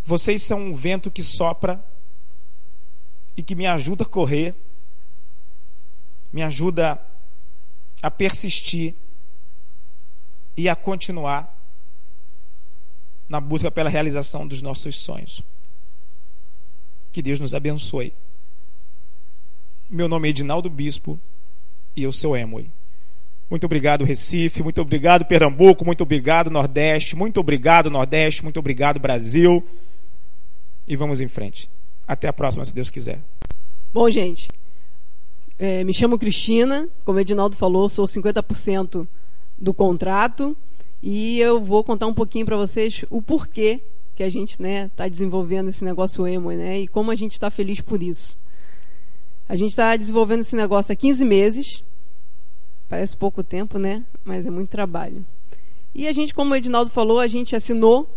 vocês são um vento que sopra e que me ajuda a correr, me ajuda a persistir e a continuar na busca pela realização dos nossos sonhos. Que Deus nos abençoe. Meu nome é Edinaldo Bispo e eu sou Emoi. Muito obrigado, Recife. Muito obrigado, Pernambuco. Muito obrigado, Nordeste. Muito obrigado, Nordeste. Muito obrigado, Brasil. E vamos em frente. Até a próxima, se Deus quiser. Bom, gente, é, me chamo Cristina. Como o Edinaldo falou, sou 50% do contrato. E eu vou contar um pouquinho para vocês o porquê que a gente está né, tá desenvolvendo esse negócio emo né, e como a gente está feliz por isso. A gente está desenvolvendo esse negócio há 15 meses. Parece pouco tempo, né? Mas é muito trabalho. E a gente, como o Edinaldo falou, a gente assinou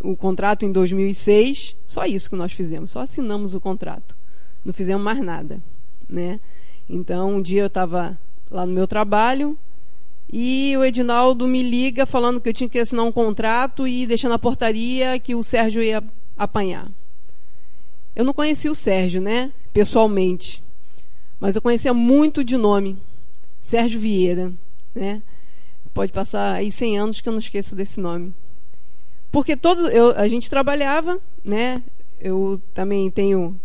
o contrato em 2006. Só isso que nós fizemos, só assinamos o contrato. Não fizemos mais nada, né? Então, um dia eu estava lá no meu trabalho e o Edinaldo me liga falando que eu tinha que assinar um contrato e deixar na portaria que o Sérgio ia apanhar. Eu não conhecia o Sérgio, né? Pessoalmente. Mas eu conhecia muito de nome. Sérgio Vieira, né? Pode passar aí 100 anos que eu não esqueço desse nome. Porque todos eu, a gente trabalhava, né? Eu também tenho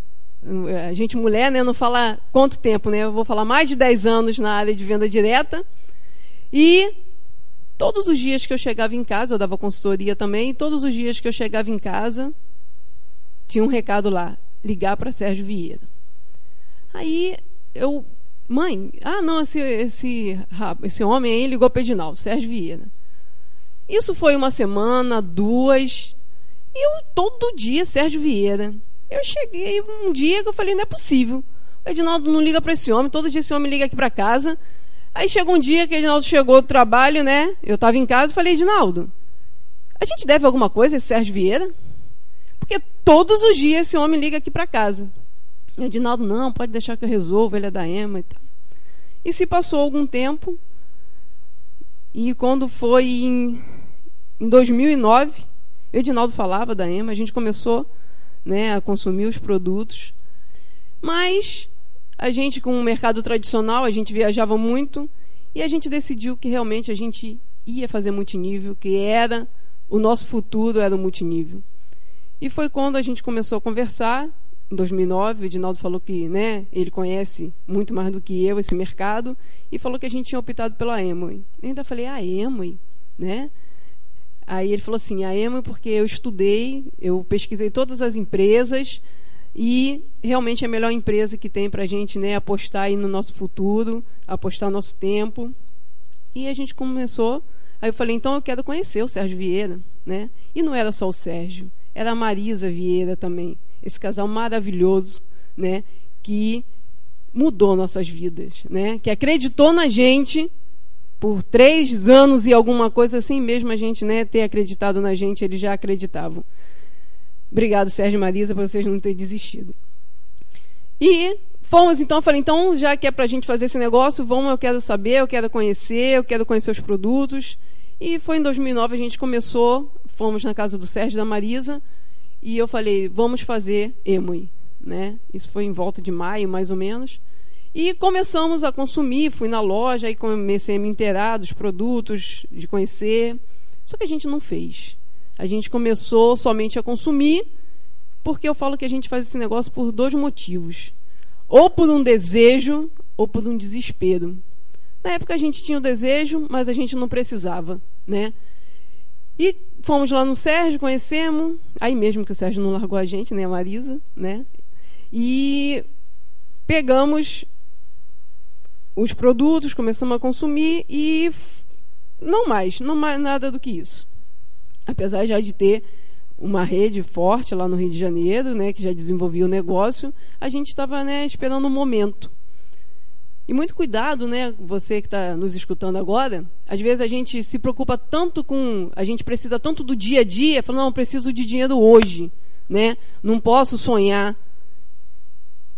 a gente mulher, né, não fala quanto tempo, né? Eu vou falar mais de 10 anos na área de venda direta. E todos os dias que eu chegava em casa, eu dava consultoria também, todos os dias que eu chegava em casa, tinha um recado lá: ligar para Sérgio Vieira. Aí eu Mãe, ah, não, esse, esse, esse homem aí ligou para Edinaldo, Sérgio Vieira. Isso foi uma semana, duas, e eu todo dia, Sérgio Vieira. Eu cheguei um dia que eu falei, não é possível. O Edinaldo não liga para esse homem, todo dia esse homem liga aqui para casa. Aí chegou um dia que o Edinaldo chegou do trabalho, né? Eu estava em casa e falei, Edinaldo, a gente deve alguma coisa a esse Sérgio Vieira? Porque todos os dias esse homem liga aqui para casa. E Edinaldo, não, pode deixar que eu resolvo, ele é da EMA e tal. E se passou algum tempo, e quando foi em, em 2009, o Edinaldo falava da EMA, a gente começou né, a consumir os produtos, mas a gente, com o mercado tradicional, a gente viajava muito, e a gente decidiu que realmente a gente ia fazer multinível, que era o nosso futuro era o multinível. E foi quando a gente começou a conversar, em 2009, o Edinaldo falou que né, ele conhece muito mais do que eu esse mercado e falou que a gente tinha optado pela Emoi. Eu ainda falei, ah, Emoi, né? Aí ele falou assim, a Emoi porque eu estudei, eu pesquisei todas as empresas e realmente é a melhor empresa que tem para a gente né, apostar aí no nosso futuro, apostar nosso tempo. E a gente começou, aí eu falei, então eu quero conhecer o Sérgio Vieira, né? E não era só o Sérgio, era a Marisa Vieira também esse casal maravilhoso, né, que mudou nossas vidas, né, que acreditou na gente por três anos e alguma coisa assim, mesmo a gente né, ter acreditado na gente, eles já acreditavam. Obrigado, Sérgio e Marisa, por vocês não terem desistido. E fomos, então, falei, então, já que é para a gente fazer esse negócio, vamos, eu quero saber, eu quero conhecer, eu quero conhecer os produtos. E foi em 2009 a gente começou, fomos na casa do Sérgio e da Marisa, e eu falei, vamos fazer Emui. Né? Isso foi em volta de maio, mais ou menos. E começamos a consumir, fui na loja e comecei a me inteirar dos produtos, de conhecer. Só que a gente não fez. A gente começou somente a consumir, porque eu falo que a gente faz esse negócio por dois motivos. Ou por um desejo, ou por um desespero. Na época a gente tinha o desejo, mas a gente não precisava, né? E fomos lá no Sérgio, conhecemos, aí mesmo que o Sérgio não largou a gente, nem né, a Marisa, né? E pegamos os produtos, começamos a consumir e não mais, não mais nada do que isso. Apesar já de ter uma rede forte lá no Rio de Janeiro, né, que já desenvolvia o negócio, a gente estava né, esperando um momento. E muito cuidado, né, você que está nos escutando agora. Às vezes a gente se preocupa tanto com, a gente precisa tanto do dia a dia, falando, não, preciso de dinheiro hoje, né? Não posso sonhar.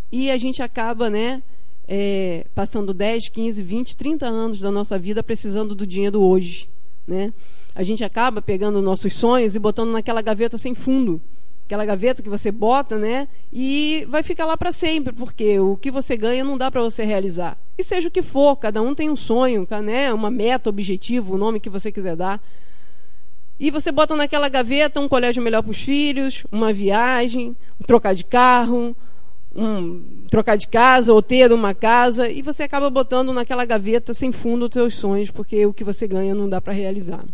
E a gente acaba, né, é, passando 10, 15, 20, 30 anos da nossa vida precisando do dinheiro hoje, né? A gente acaba pegando nossos sonhos e botando naquela gaveta sem fundo aquela gaveta que você bota, né? E vai ficar lá para sempre, porque o que você ganha não dá para você realizar. E seja o que for, cada um tem um sonho, né? Uma meta, objetivo, o nome que você quiser dar. E você bota naquela gaveta um colégio melhor para os filhos, uma viagem, um trocar de carro, um trocar de casa ou ter uma casa, e você acaba botando naquela gaveta sem fundo os seus sonhos, porque o que você ganha não dá para realizar.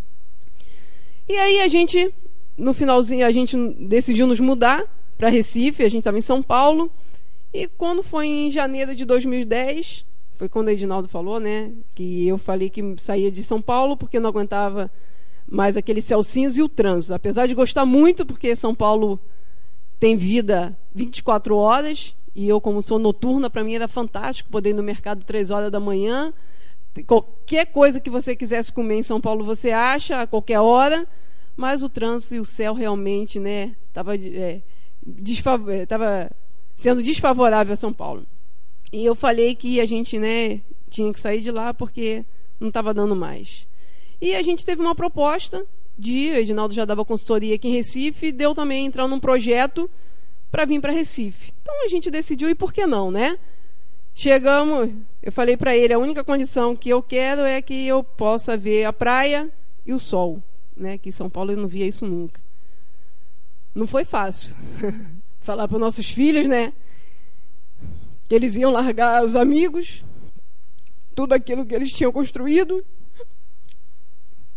E aí a gente no finalzinho a gente decidiu nos mudar para Recife, a gente estava em São Paulo. E quando foi em janeiro de 2010, foi quando o Edinaldo falou, né, que eu falei que saía de São Paulo porque não aguentava mais aquele céu cinza e o trânsito. Apesar de gostar muito, porque São Paulo tem vida 24 horas, e eu, como sou noturna, para mim era fantástico poder ir no mercado 3 horas da manhã. Qualquer coisa que você quisesse comer em São Paulo, você acha a qualquer hora. Mas o trânsito e o céu realmente né estava é, é sendo desfavorável a São Paulo. E eu falei que a gente né tinha que sair de lá porque não estava dando mais. E a gente teve uma proposta de o Edinaldo já dava consultoria aqui em Recife deu também entrar num projeto para vir para Recife então a gente decidiu e por que não né chegamos eu falei para ele a única condição que eu quero é que eu possa ver a praia e o sol né? Que em São Paulo eu não via isso nunca. Não foi fácil falar para os nossos filhos, né? Que eles iam largar os amigos, tudo aquilo que eles tinham construído,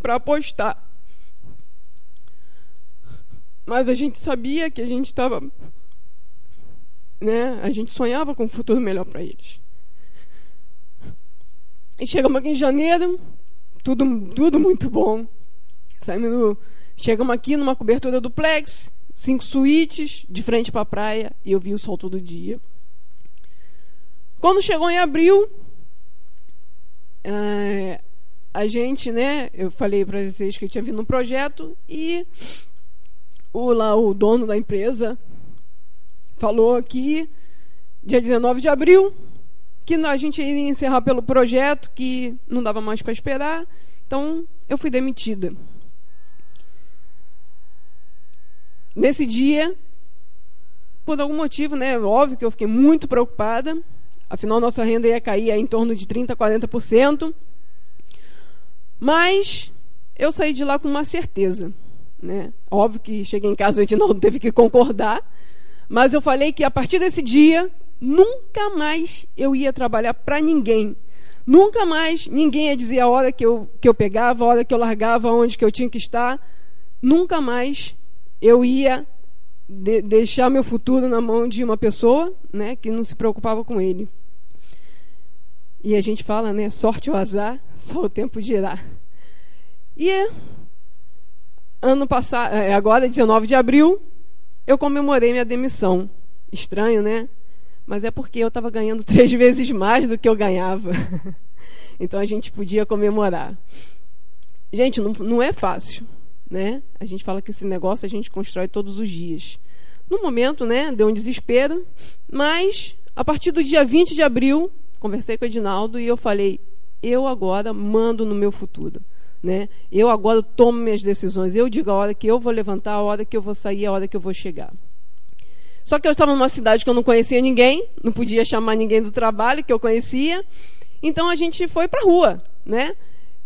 para apostar. Mas a gente sabia que a gente estava. Né? A gente sonhava com um futuro melhor para eles. E chegamos aqui em janeiro, tudo, tudo muito bom. Saímos no, chegamos aqui numa cobertura duplex, cinco suítes, de frente para a praia, e eu vi o sol todo dia. Quando chegou em abril, é, a gente, né, eu falei para vocês que eu tinha vindo um projeto e o, lá, o dono da empresa falou aqui, dia 19 de abril, que a gente iria encerrar pelo projeto, que não dava mais para esperar. Então, eu fui demitida. Nesse dia, por algum motivo, né, óbvio que eu fiquei muito preocupada, afinal nossa renda ia cair em torno de 30%, 40%, mas eu saí de lá com uma certeza. Né? Óbvio que cheguei em casa e o Edinaldo teve que concordar, mas eu falei que a partir desse dia, nunca mais eu ia trabalhar para ninguém. Nunca mais ninguém ia dizer a hora que eu, que eu pegava, a hora que eu largava, onde que eu tinha que estar. Nunca mais eu ia de deixar meu futuro na mão de uma pessoa né, que não se preocupava com ele. E a gente fala, né, sorte ou azar, só o tempo dirá. E ano passado, é, agora 19 de abril, eu comemorei minha demissão. Estranho, né? Mas é porque eu estava ganhando três vezes mais do que eu ganhava. então a gente podia comemorar. Gente, não, não é fácil né? A gente fala que esse negócio a gente constrói todos os dias. No momento, né, deu um desespero, mas a partir do dia 20 de abril, conversei com o Edinaldo e eu falei: eu agora mando no meu futuro. Né? Eu agora tomo minhas decisões. Eu digo a hora que eu vou levantar, a hora que eu vou sair, a hora que eu vou chegar. Só que eu estava numa cidade que eu não conhecia ninguém, não podia chamar ninguém do trabalho que eu conhecia. Então a gente foi para a rua, né?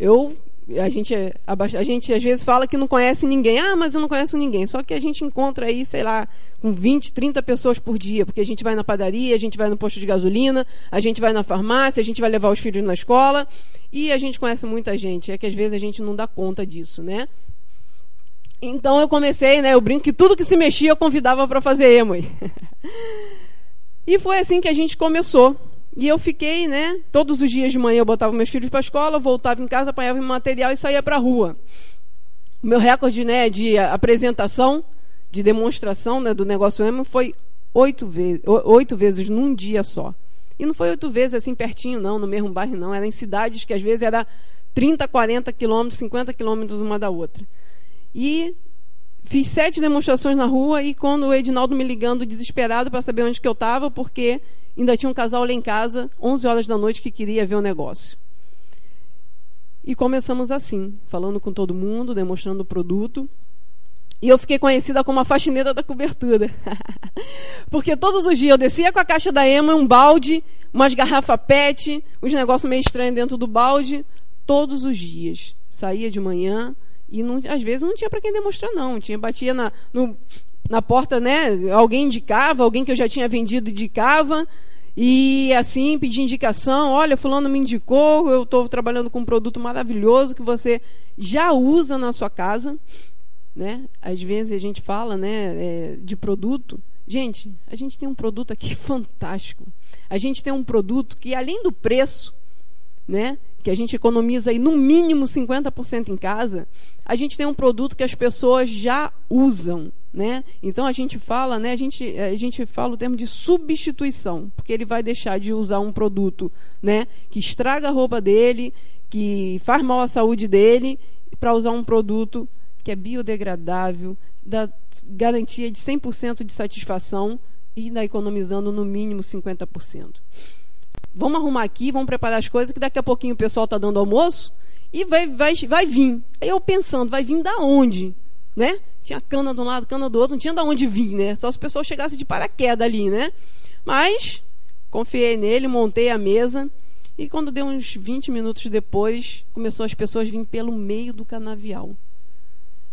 Eu a gente, a, gente às vezes fala que não conhece ninguém. Ah, mas eu não conheço ninguém. Só que a gente encontra aí, sei lá, com 20, 30 pessoas por dia, porque a gente vai na padaria, a gente vai no posto de gasolina, a gente vai na farmácia, a gente vai levar os filhos na escola e a gente conhece muita gente. É que às vezes a gente não dá conta disso, né? Então eu comecei, né? Eu brinco que tudo que se mexia eu convidava para fazer emo. e foi assim que a gente começou. E eu fiquei, né? Todos os dias de manhã eu botava meus filhos para a escola, voltava em casa, apanhava meu material e saía para a rua. O meu recorde né, de apresentação, de demonstração né, do negócio emo foi oito, ve oito vezes num dia só. E não foi oito vezes assim pertinho, não, no mesmo bairro, não. Era em cidades que às vezes era 30, 40 quilômetros, 50 quilômetros uma da outra. E fiz sete demonstrações na rua e quando o Edinaldo me ligando desesperado para saber onde que eu estava, porque ainda tinha um casal lá em casa, 11 horas da noite, que queria ver o negócio. E começamos assim, falando com todo mundo, demonstrando o produto. E eu fiquei conhecida como a faxineira da cobertura. Porque todos os dias eu descia com a caixa da Ema, um balde, umas garrafas PET, uns negócios meio estranhos dentro do balde, todos os dias. Saía de manhã e não, às vezes não tinha para quem demonstrar, não. Tinha, batia na, no, na porta, né? Alguém indicava, alguém que eu já tinha vendido indicava. E assim, pedir indicação, olha, fulano me indicou, eu estou trabalhando com um produto maravilhoso que você já usa na sua casa né? Às vezes a gente fala, né, é, de produto. Gente, a gente tem um produto aqui fantástico. A gente tem um produto que além do preço, né, que a gente economiza aí no mínimo 50% em casa, a gente tem um produto que as pessoas já usam, né? Então a gente fala, né, a gente a gente fala o termo de substituição, porque ele vai deixar de usar um produto, né, que estraga a roupa dele, que faz mal à saúde dele, para usar um produto que é biodegradável, dá garantia de 100% de satisfação e ainda economizando no mínimo 50%. Vamos arrumar aqui, vamos preparar as coisas, que daqui a pouquinho o pessoal está dando almoço e vai, vai, vai vir. Eu pensando, vai vir da onde? Né? Tinha cana de um lado, cana do outro, não tinha da onde vir, né? Só se o pessoal chegasse de paraquedas ali, né? Mas confiei nele, montei a mesa e quando deu uns 20 minutos depois, começou as pessoas a vir pelo meio do canavial.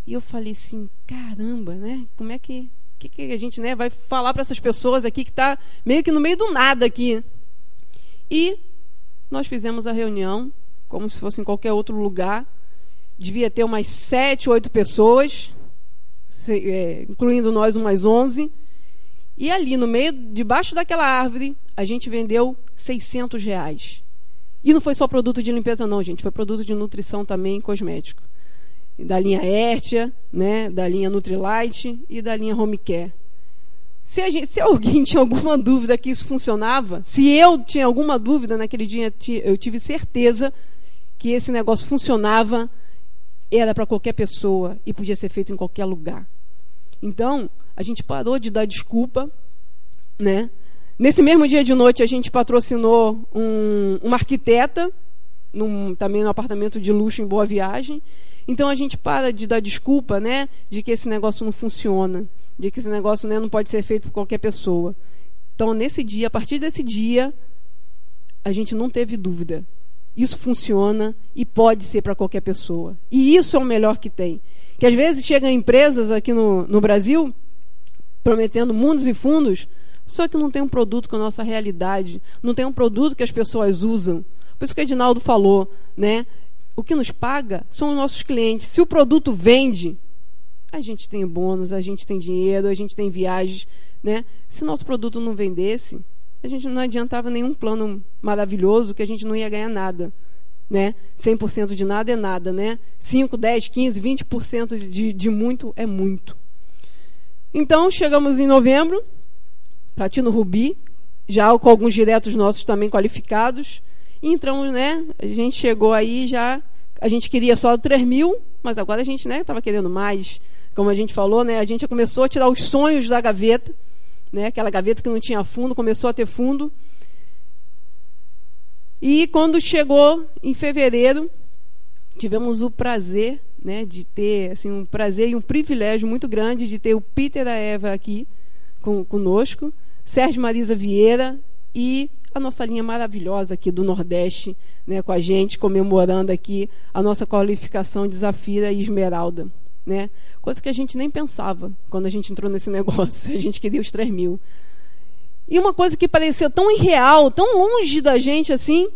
E eu falei assim, caramba, né? Como é que, que, que a gente né, vai falar para essas pessoas aqui que está meio que no meio do nada aqui? E nós fizemos a reunião, como se fosse em qualquer outro lugar. Devia ter umas sete, oito pessoas, incluindo nós umas onze. E ali, no meio, debaixo daquela árvore, a gente vendeu 600 reais. E não foi só produto de limpeza, não, gente. Foi produto de nutrição também, cosmético da linha Ertia, né, da linha Nutrilite e da linha Home Care. Se, gente, se, alguém tinha alguma dúvida que isso funcionava, se eu tinha alguma dúvida naquele dia, eu tive certeza que esse negócio funcionava, era para qualquer pessoa e podia ser feito em qualquer lugar. Então, a gente parou de dar desculpa, né? Nesse mesmo dia de noite, a gente patrocinou um, uma arquiteta, num, também no apartamento de luxo em Boa Viagem, então a gente para de dar desculpa, né, de que esse negócio não funciona, de que esse negócio né, não pode ser feito por qualquer pessoa. Então nesse dia, a partir desse dia, a gente não teve dúvida. Isso funciona e pode ser para qualquer pessoa. E isso é o melhor que tem. Que às vezes chegam empresas aqui no, no Brasil prometendo mundos e fundos, só que não tem um produto com a nossa realidade, não tem um produto que as pessoas usam. Por isso que o Edinaldo falou, né? O que nos paga são os nossos clientes. Se o produto vende, a gente tem bônus, a gente tem dinheiro, a gente tem viagens. Né? Se nosso produto não vendesse, a gente não adiantava nenhum plano maravilhoso que a gente não ia ganhar nada. Né? 100% de nada é nada, né? 5, 10, 15, 20% de, de muito é muito. Então, chegamos em novembro, Platino Rubi, já com alguns diretos nossos também qualificados. E entramos, né? A gente chegou aí já. A gente queria só 3 mil, mas agora a gente estava né, querendo mais. Como a gente falou, né? A gente começou a tirar os sonhos da gaveta. Né, aquela gaveta que não tinha fundo, começou a ter fundo. E quando chegou em fevereiro, tivemos o prazer né, de ter assim, um prazer e um privilégio muito grande de ter o Peter da Eva aqui com, conosco, Sérgio Marisa Vieira e a nossa linha maravilhosa aqui do Nordeste, né, com a gente, comemorando aqui a nossa qualificação de Zafira e Esmeralda. Né? Coisa que a gente nem pensava quando a gente entrou nesse negócio. A gente queria os 3 mil. E uma coisa que parecia tão irreal, tão longe da gente assim,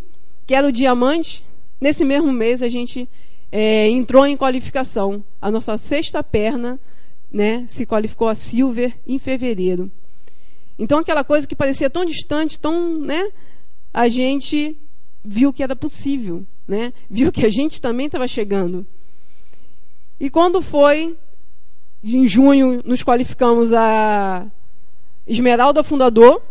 que era o diamante, nesse mesmo mês a gente é, entrou em qualificação. A nossa sexta perna né, se qualificou a silver em fevereiro. Então aquela coisa que parecia tão distante, tão, né, a gente viu que era possível, né? Viu que a gente também estava chegando. E quando foi em junho nos qualificamos a Esmeralda Fundador,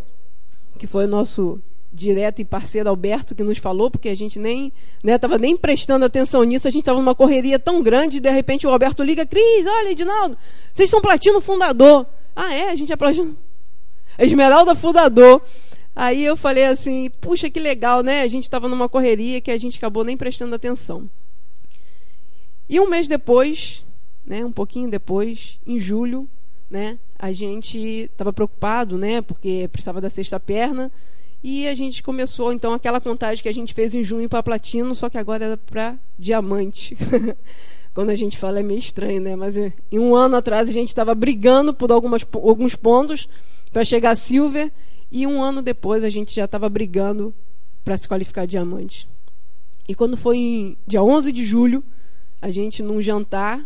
que foi o nosso direto e parceiro Alberto que nos falou, porque a gente nem estava né, nem prestando atenção nisso, a gente estava numa correria tão grande, de repente o Alberto liga, Cris, olha, Edinaldo, vocês são platino fundador. Ah, é? A gente é platino. Esmeralda fundador. Aí eu falei assim, puxa, que legal, né? A gente estava numa correria que a gente acabou nem prestando atenção. E um mês depois, né, um pouquinho depois, em julho, né, a gente estava preocupado, né, porque precisava da sexta perna, e a gente começou então aquela contagem que a gente fez em junho para platino, só que agora era para diamante. Quando a gente fala é meio estranho, né? Mas em um ano atrás a gente estava brigando por algumas, alguns pontos para chegar a silver e um ano depois a gente já estava brigando para se qualificar diamante. E quando foi em dia 11 de julho, a gente num jantar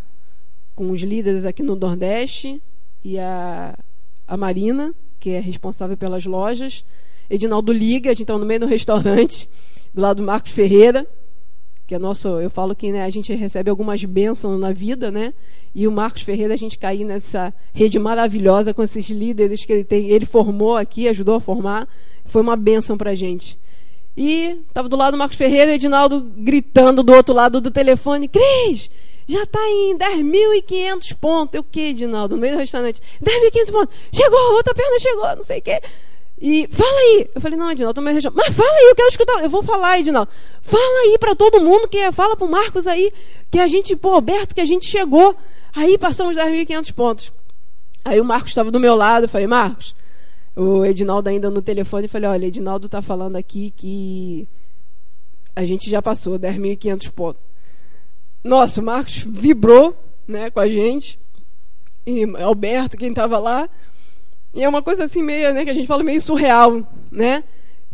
com os líderes aqui no Nordeste e a, a Marina, que é responsável pelas lojas, Edinaldo liga, a gente está no meio do restaurante, do lado do Marcos Ferreira, que é nosso, eu falo que né, a gente recebe algumas bênçãos na vida, né? E o Marcos Ferreira, a gente cair nessa rede maravilhosa com esses líderes que ele tem, ele formou aqui, ajudou a formar, foi uma bênção para a gente. E estava do lado do Marcos Ferreira, Edinaldo gritando do outro lado do telefone, Cris, já está em 10.500 pontos. Eu o que, Edinaldo? No meio do restaurante. 10.500 pontos. Chegou, outra perna chegou, não sei o quê. E fala aí. Eu falei, não, Edinaldo, mas, fala aí, eu quero escutar. Eu vou falar, Edinaldo. Fala aí para todo mundo, que fala pro Marcos aí, que a gente, pô, Alberto, que a gente chegou. Aí passamos 10.500 pontos. Aí o Marcos estava do meu lado, eu falei, Marcos, o Edinaldo ainda no telefone, eu falei, olha, Edinaldo está falando aqui que a gente já passou 10.500 pontos. Nossa, o Marcos vibrou né, com a gente. E Alberto, quem estava lá, e é uma coisa assim meio, né, que a gente fala meio surreal, né?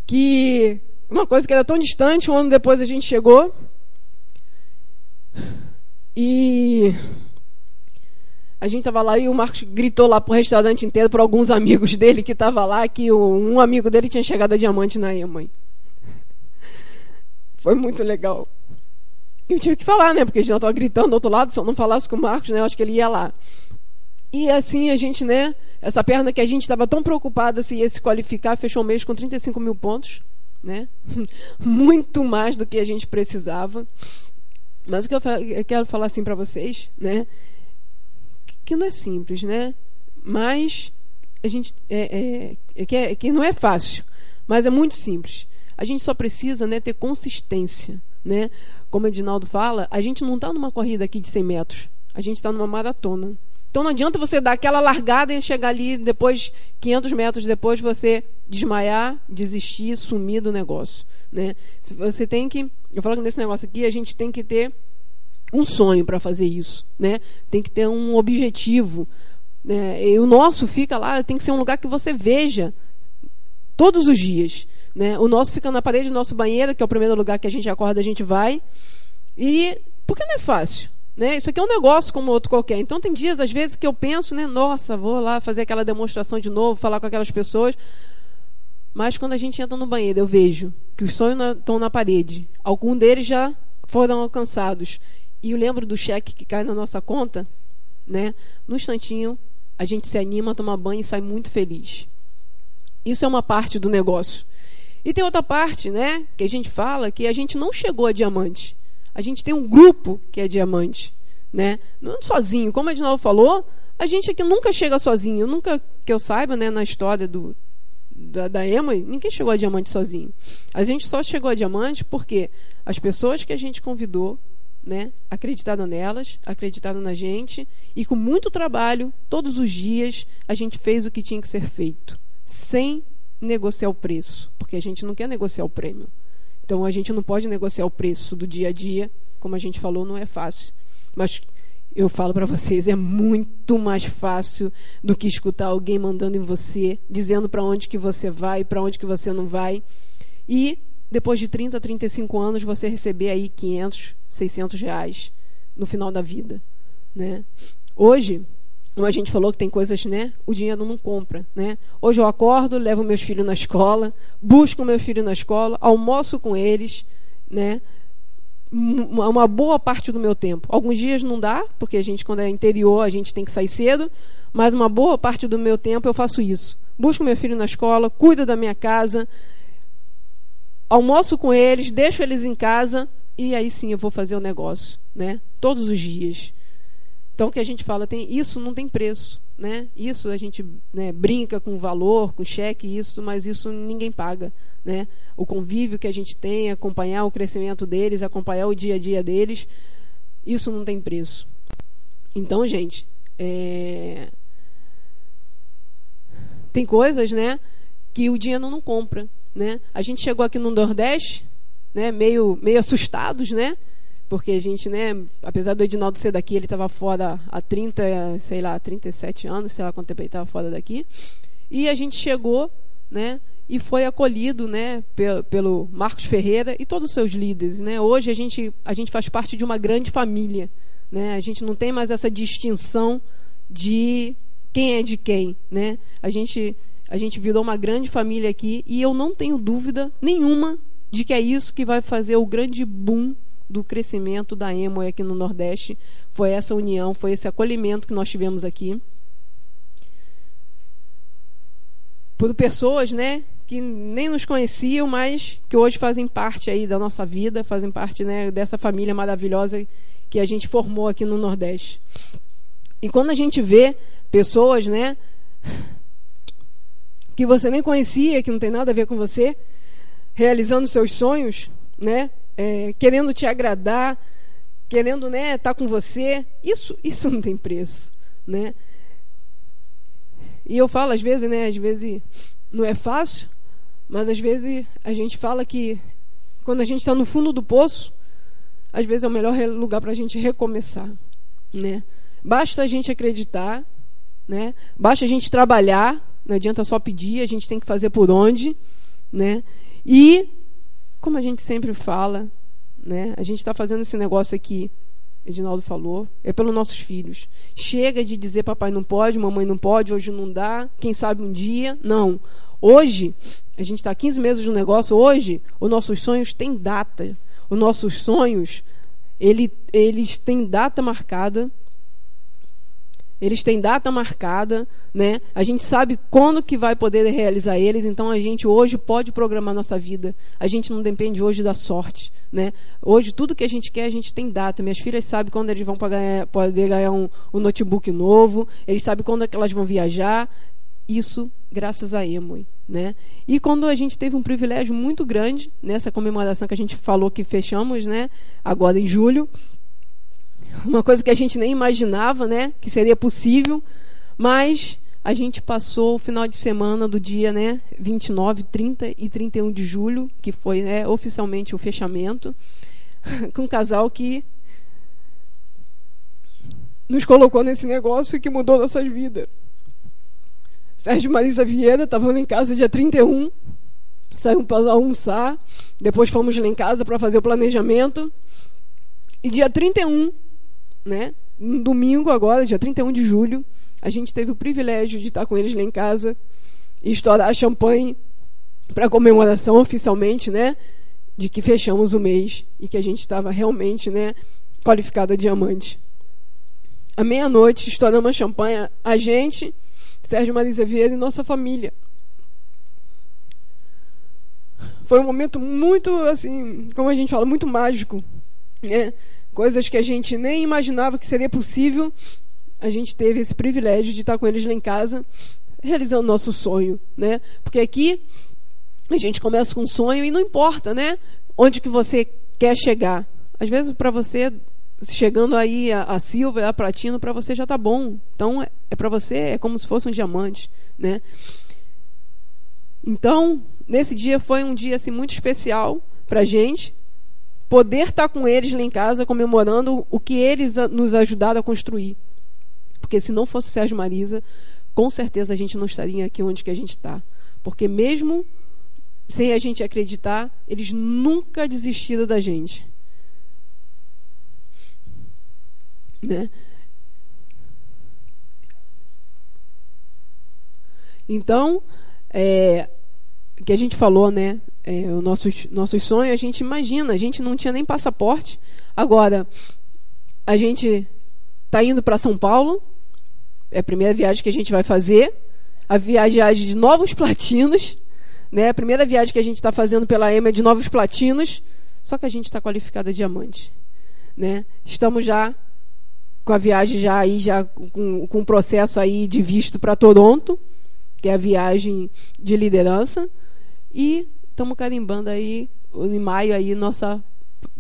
Que uma coisa que era tão distante, um ano depois a gente chegou. E a gente estava lá e o Marcos gritou lá pro restaurante inteiro para alguns amigos dele que estavam lá que um amigo dele tinha chegado a diamante na EMA. Foi muito legal. Eu tive que falar, né? Porque a gente estava gritando do outro lado, se eu não falasse com o Marcos, né? Eu acho que ele ia lá. E assim a gente, né? Essa perna que a gente estava tão preocupada se ia se qualificar, fechou o mês com 35 mil pontos, né? Muito mais do que a gente precisava. Mas o que eu, eu quero falar assim para vocês, né? Que não é simples, né? Mas a gente é, é, é, que, é, que não é fácil, mas é muito simples. A gente só precisa, né, ter consistência, né? Como o Edinaldo fala, a gente não está numa corrida aqui de 100 metros, a gente está numa maratona. Então não adianta você dar aquela largada e chegar ali depois, 500 metros depois, você desmaiar, desistir, sumir do negócio. Né? Você tem que. Eu falo que nesse negócio aqui a gente tem que ter um sonho para fazer isso. Né? Tem que ter um objetivo. Né? E o nosso fica lá, tem que ser um lugar que você veja todos os dias. Né? O nosso fica na parede do nosso banheiro, que é o primeiro lugar que a gente acorda, a gente vai. E porque não é fácil. Né? Isso aqui é um negócio como outro qualquer. Então tem dias, às vezes, que eu penso, né? Nossa, vou lá fazer aquela demonstração de novo, falar com aquelas pessoas. Mas quando a gente entra no banheiro, eu vejo que os sonhos estão na parede. Alguns deles já foram alcançados. E eu lembro do cheque que cai na nossa conta, né? No instantinho, a gente se anima, toma banho e sai muito feliz. Isso é uma parte do negócio. E tem outra parte, né? Que a gente fala que a gente não chegou a diamante. A gente tem um grupo que é diamante, né? Não sozinho, como a Edinaldo falou, a gente aqui nunca chega sozinho. Nunca que eu saiba, né, na história do da, da ninguém chegou a diamante sozinho. A gente só chegou a diamante porque as pessoas que a gente convidou, né, nelas, acreditaram na gente e com muito trabalho, todos os dias, a gente fez o que tinha que ser feito, sem negociar o preço, porque a gente não quer negociar o prêmio. Então a gente não pode negociar o preço do dia a dia, como a gente falou, não é fácil. Mas eu falo para vocês, é muito mais fácil do que escutar alguém mandando em você, dizendo para onde que você vai, para onde que você não vai. E depois de 30, 35 anos, você receber aí 500, 600 reais no final da vida, né? Hoje, como a gente falou que tem coisas, né? O dinheiro não compra, né? Hoje eu acordo, levo meus filhos na escola, busco meu filho na escola, almoço com eles, né? Uma boa parte do meu tempo. Alguns dias não dá, porque a gente, quando é interior, a gente tem que sair cedo, mas uma boa parte do meu tempo eu faço isso. Busco meu filho na escola, cuido da minha casa, almoço com eles, deixo eles em casa e aí sim eu vou fazer o negócio, né? Todos os dias. Então o que a gente fala tem isso não tem preço, né? Isso a gente né, brinca com valor, com cheque, isso, mas isso ninguém paga, né? O convívio que a gente tem, acompanhar o crescimento deles, acompanhar o dia a dia deles, isso não tem preço. Então, gente, é... tem coisas, né, que o dinheiro não compra, né? A gente chegou aqui no Nordeste, né, meio meio assustados, né? Porque a gente, né, apesar do Edinaldo ser daqui, ele estava fora há 30, sei lá, 37 anos, sei lá quanto tempo ele estava fora daqui. E a gente chegou, né, e foi acolhido, né, pelo, pelo Marcos Ferreira e todos os seus líderes, né? Hoje a gente a gente faz parte de uma grande família, né? A gente não tem mais essa distinção de quem é de quem, né? A gente a gente virou uma grande família aqui e eu não tenho dúvida nenhuma de que é isso que vai fazer o grande boom do crescimento da Emo aqui no Nordeste. Foi essa união, foi esse acolhimento que nós tivemos aqui. Por pessoas, né, que nem nos conheciam, mas que hoje fazem parte aí da nossa vida, fazem parte, né, dessa família maravilhosa que a gente formou aqui no Nordeste. E quando a gente vê pessoas, né, que você nem conhecia, que não tem nada a ver com você, realizando seus sonhos, né? É, querendo te agradar, querendo, né, estar tá com você, isso, isso não tem preço, né? E eu falo às vezes, né, às vezes não é fácil, mas às vezes a gente fala que quando a gente está no fundo do poço, às vezes é o melhor lugar para a gente recomeçar, né? Basta a gente acreditar, né? Basta a gente trabalhar, não adianta só pedir, a gente tem que fazer por onde, né? E, como a gente sempre fala, né? A gente está fazendo esse negócio aqui, Edinaldo falou, é pelos nossos filhos. Chega de dizer papai não pode, mamãe não pode, hoje não dá, quem sabe um dia. Não. Hoje, a gente está 15 meses no negócio, hoje, os nossos sonhos têm data. Os nossos sonhos, ele, eles têm data marcada eles têm data marcada, né? A gente sabe quando que vai poder realizar eles, então a gente hoje pode programar nossa vida. A gente não depende hoje da sorte, né? Hoje tudo que a gente quer, a gente tem data. Minhas filhas sabem quando eles vão poder ganhar um, um notebook novo, eles sabem quando é que elas vão viajar. Isso graças a Emoi, né? E quando a gente teve um privilégio muito grande nessa comemoração que a gente falou que fechamos, né? Agora em julho, uma coisa que a gente nem imaginava, né, que seria possível, mas a gente passou o final de semana do dia, né, 29, 30 e 31 de julho, que foi, né, oficialmente o fechamento, com um casal que nos colocou nesse negócio e que mudou nossas vidas. Sérgio Marisa Vieira estavam em casa dia 31, saímos para almoçar, depois fomos lá em casa para fazer o planejamento. E dia 31 né? Um domingo agora, dia 31 de julho, a gente teve o privilégio de estar com eles lá em casa e estourar champanhe para comemoração oficialmente, né? De que fechamos o mês e que a gente estava realmente, né? Qualificada diamante. À meia-noite, estouramos a champanhe, a gente, Sérgio Marisa Vieira e nossa família. Foi um momento muito, assim, como a gente fala, muito mágico, né? Coisas que a gente nem imaginava que seria possível, a gente teve esse privilégio de estar com eles lá em casa, realizando nosso sonho, né? Porque aqui a gente começa com um sonho e não importa, né? Onde que você quer chegar. Às vezes para você chegando aí a, a silva, a platino, para você já tá bom. Então é, é para você é como se fosse um diamante, né? Então nesse dia foi um dia assim muito especial para gente poder estar com eles lá em casa comemorando o que eles nos ajudaram a construir. Porque se não fosse Sérgio Marisa, com certeza a gente não estaria aqui onde que a gente está. Porque mesmo sem a gente acreditar, eles nunca desistiram da gente. Né? Então, é, que a gente falou, né? é, os nossos, nossos sonhos, a gente imagina, a gente não tinha nem passaporte. Agora, a gente está indo para São Paulo, é a primeira viagem que a gente vai fazer, a viagem de novos platinos, Né? A primeira viagem que a gente está fazendo pela EMA é de novos platinos, só que a gente está qualificada diamante. Né? Estamos já com a viagem já aí já com, com um processo aí de visto para Toronto, que é a viagem de liderança, e estamos carimbando aí em maio aí nossa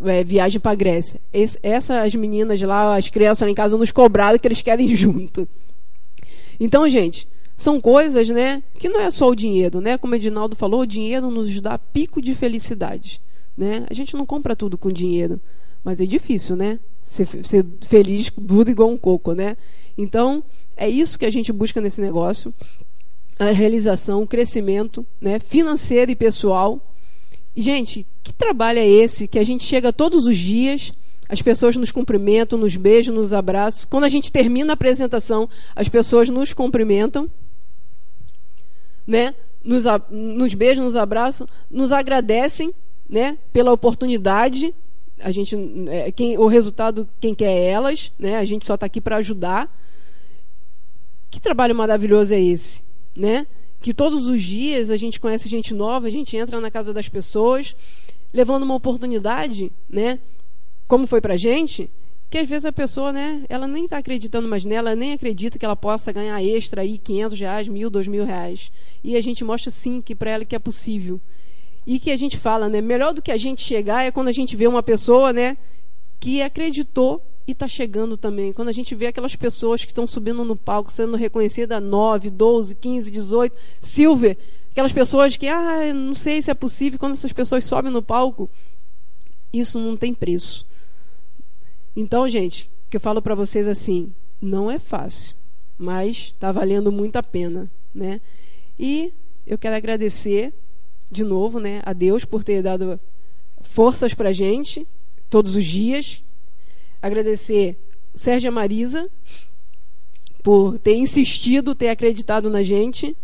é, viagem para Grécia. Essas meninas lá, as crianças lá em casa nos cobraram que eles querem junto. Então, gente, são coisas, né, que não é só o dinheiro, né? Como o Edinaldo falou, o dinheiro nos dá pico de felicidade, né? A gente não compra tudo com dinheiro, mas é difícil, né? Ser, ser feliz duro igual um coco, né? Então, é isso que a gente busca nesse negócio. A realização, o crescimento né, financeiro e pessoal. Gente, que trabalho é esse que a gente chega todos os dias, as pessoas nos cumprimentam, nos beijam, nos abraçam. Quando a gente termina a apresentação, as pessoas nos cumprimentam, né? Nos, nos beijam, nos abraçam, nos agradecem, né? Pela oportunidade a gente é, quem, o resultado quem quer é elas, né? A gente só está aqui para ajudar. Que trabalho maravilhoso é esse, né? Que todos os dias a gente conhece gente nova, a gente entra na casa das pessoas, levando uma oportunidade, né? Como foi para a gente, que às vezes a pessoa, né? Ela nem está acreditando mais nela, nem acredita que ela possa ganhar extra aí 500 reais, mil, dois mil reais. E a gente mostra sim que para ela que é possível e que a gente fala, né? Melhor do que a gente chegar é quando a gente vê uma pessoa, né? Que acreditou e está chegando também. Quando a gente vê aquelas pessoas que estão subindo no palco, sendo reconhecidas 9, 12, 15, 18, Silver, aquelas pessoas que, ah, não sei se é possível, quando essas pessoas sobem no palco, isso não tem preço. Então, gente, que eu falo para vocês assim, não é fácil, mas está valendo muito a pena, né? E eu quero agradecer de novo, né, a Deus por ter dado forças para gente todos os dias. Agradecer Sérgio Marisa por ter insistido, ter acreditado na gente,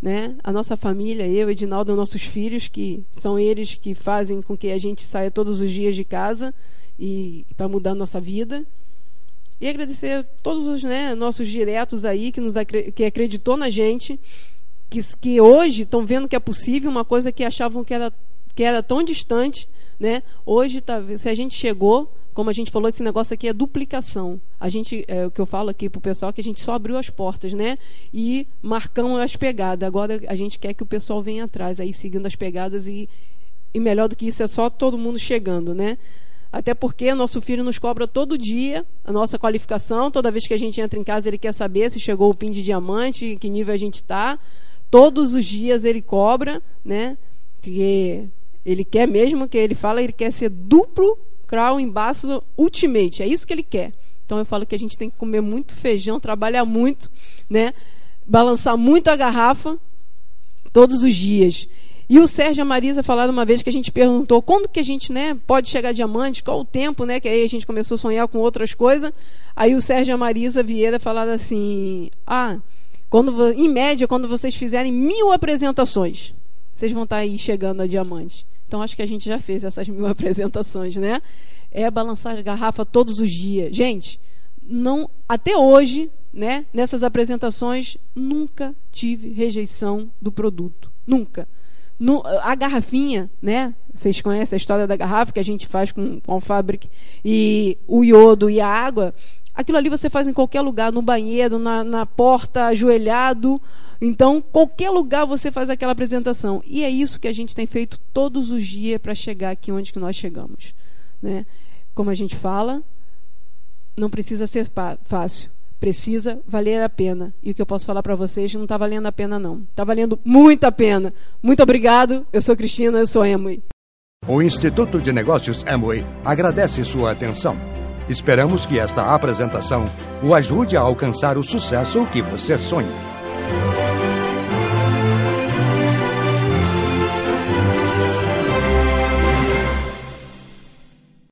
né? A nossa família, eu, Edinaldo, nossos filhos, que são eles que fazem com que a gente saia todos os dias de casa e para mudar a nossa vida. E agradecer a todos os né, nossos diretos aí que nos que acreditou na gente que, que hoje estão vendo que é possível uma coisa que achavam que era, que era tão distante, né? Hoje, tá, se a gente chegou, como a gente falou, esse negócio aqui é duplicação. A gente, é, o que eu falo aqui para o pessoal, é que a gente só abriu as portas, né? E marcamos as pegadas. Agora a gente quer que o pessoal venha atrás, aí seguindo as pegadas e, e melhor do que isso é só todo mundo chegando, né? Até porque nosso filho nos cobra todo dia a nossa qualificação. Toda vez que a gente entra em casa, ele quer saber se chegou o PIN de diamante, em que nível a gente está. Todos os dias ele cobra, né? Que ele quer mesmo que ele fala, ele quer ser duplo Crown Ambassador Ultimate. É isso que ele quer. Então eu falo que a gente tem que comer muito feijão, trabalhar muito, né? Balançar muito a garrafa todos os dias. E o Sérgio e a Marisa falaram uma vez que a gente perguntou quando que a gente né, pode chegar diamante, qual o tempo, né? Que aí a gente começou a sonhar com outras coisas. Aí o Sérgio e a Marisa Vieira falaram assim: Ah, quando, em média, quando vocês fizerem mil apresentações, vocês vão estar aí chegando a diamante. Então, acho que a gente já fez essas mil apresentações, né? É balançar a garrafa todos os dias. Gente, não, até hoje, né, nessas apresentações, nunca tive rejeição do produto. Nunca. No, a garrafinha, né? Vocês conhecem a história da garrafa que a gente faz com, com o Fabric e o iodo e a água. Aquilo ali você faz em qualquer lugar, no banheiro, na, na porta, ajoelhado. Então, qualquer lugar você faz aquela apresentação. E é isso que a gente tem feito todos os dias para chegar aqui onde que nós chegamos. Né? Como a gente fala, não precisa ser fácil. Precisa valer a pena. E o que eu posso falar para vocês não está valendo a pena, não. Está valendo muito a pena. Muito obrigado. Eu sou Cristina, eu sou Emily. O Instituto de Negócios Amway agradece sua atenção. Esperamos que esta apresentação o ajude a alcançar o sucesso que você sonha.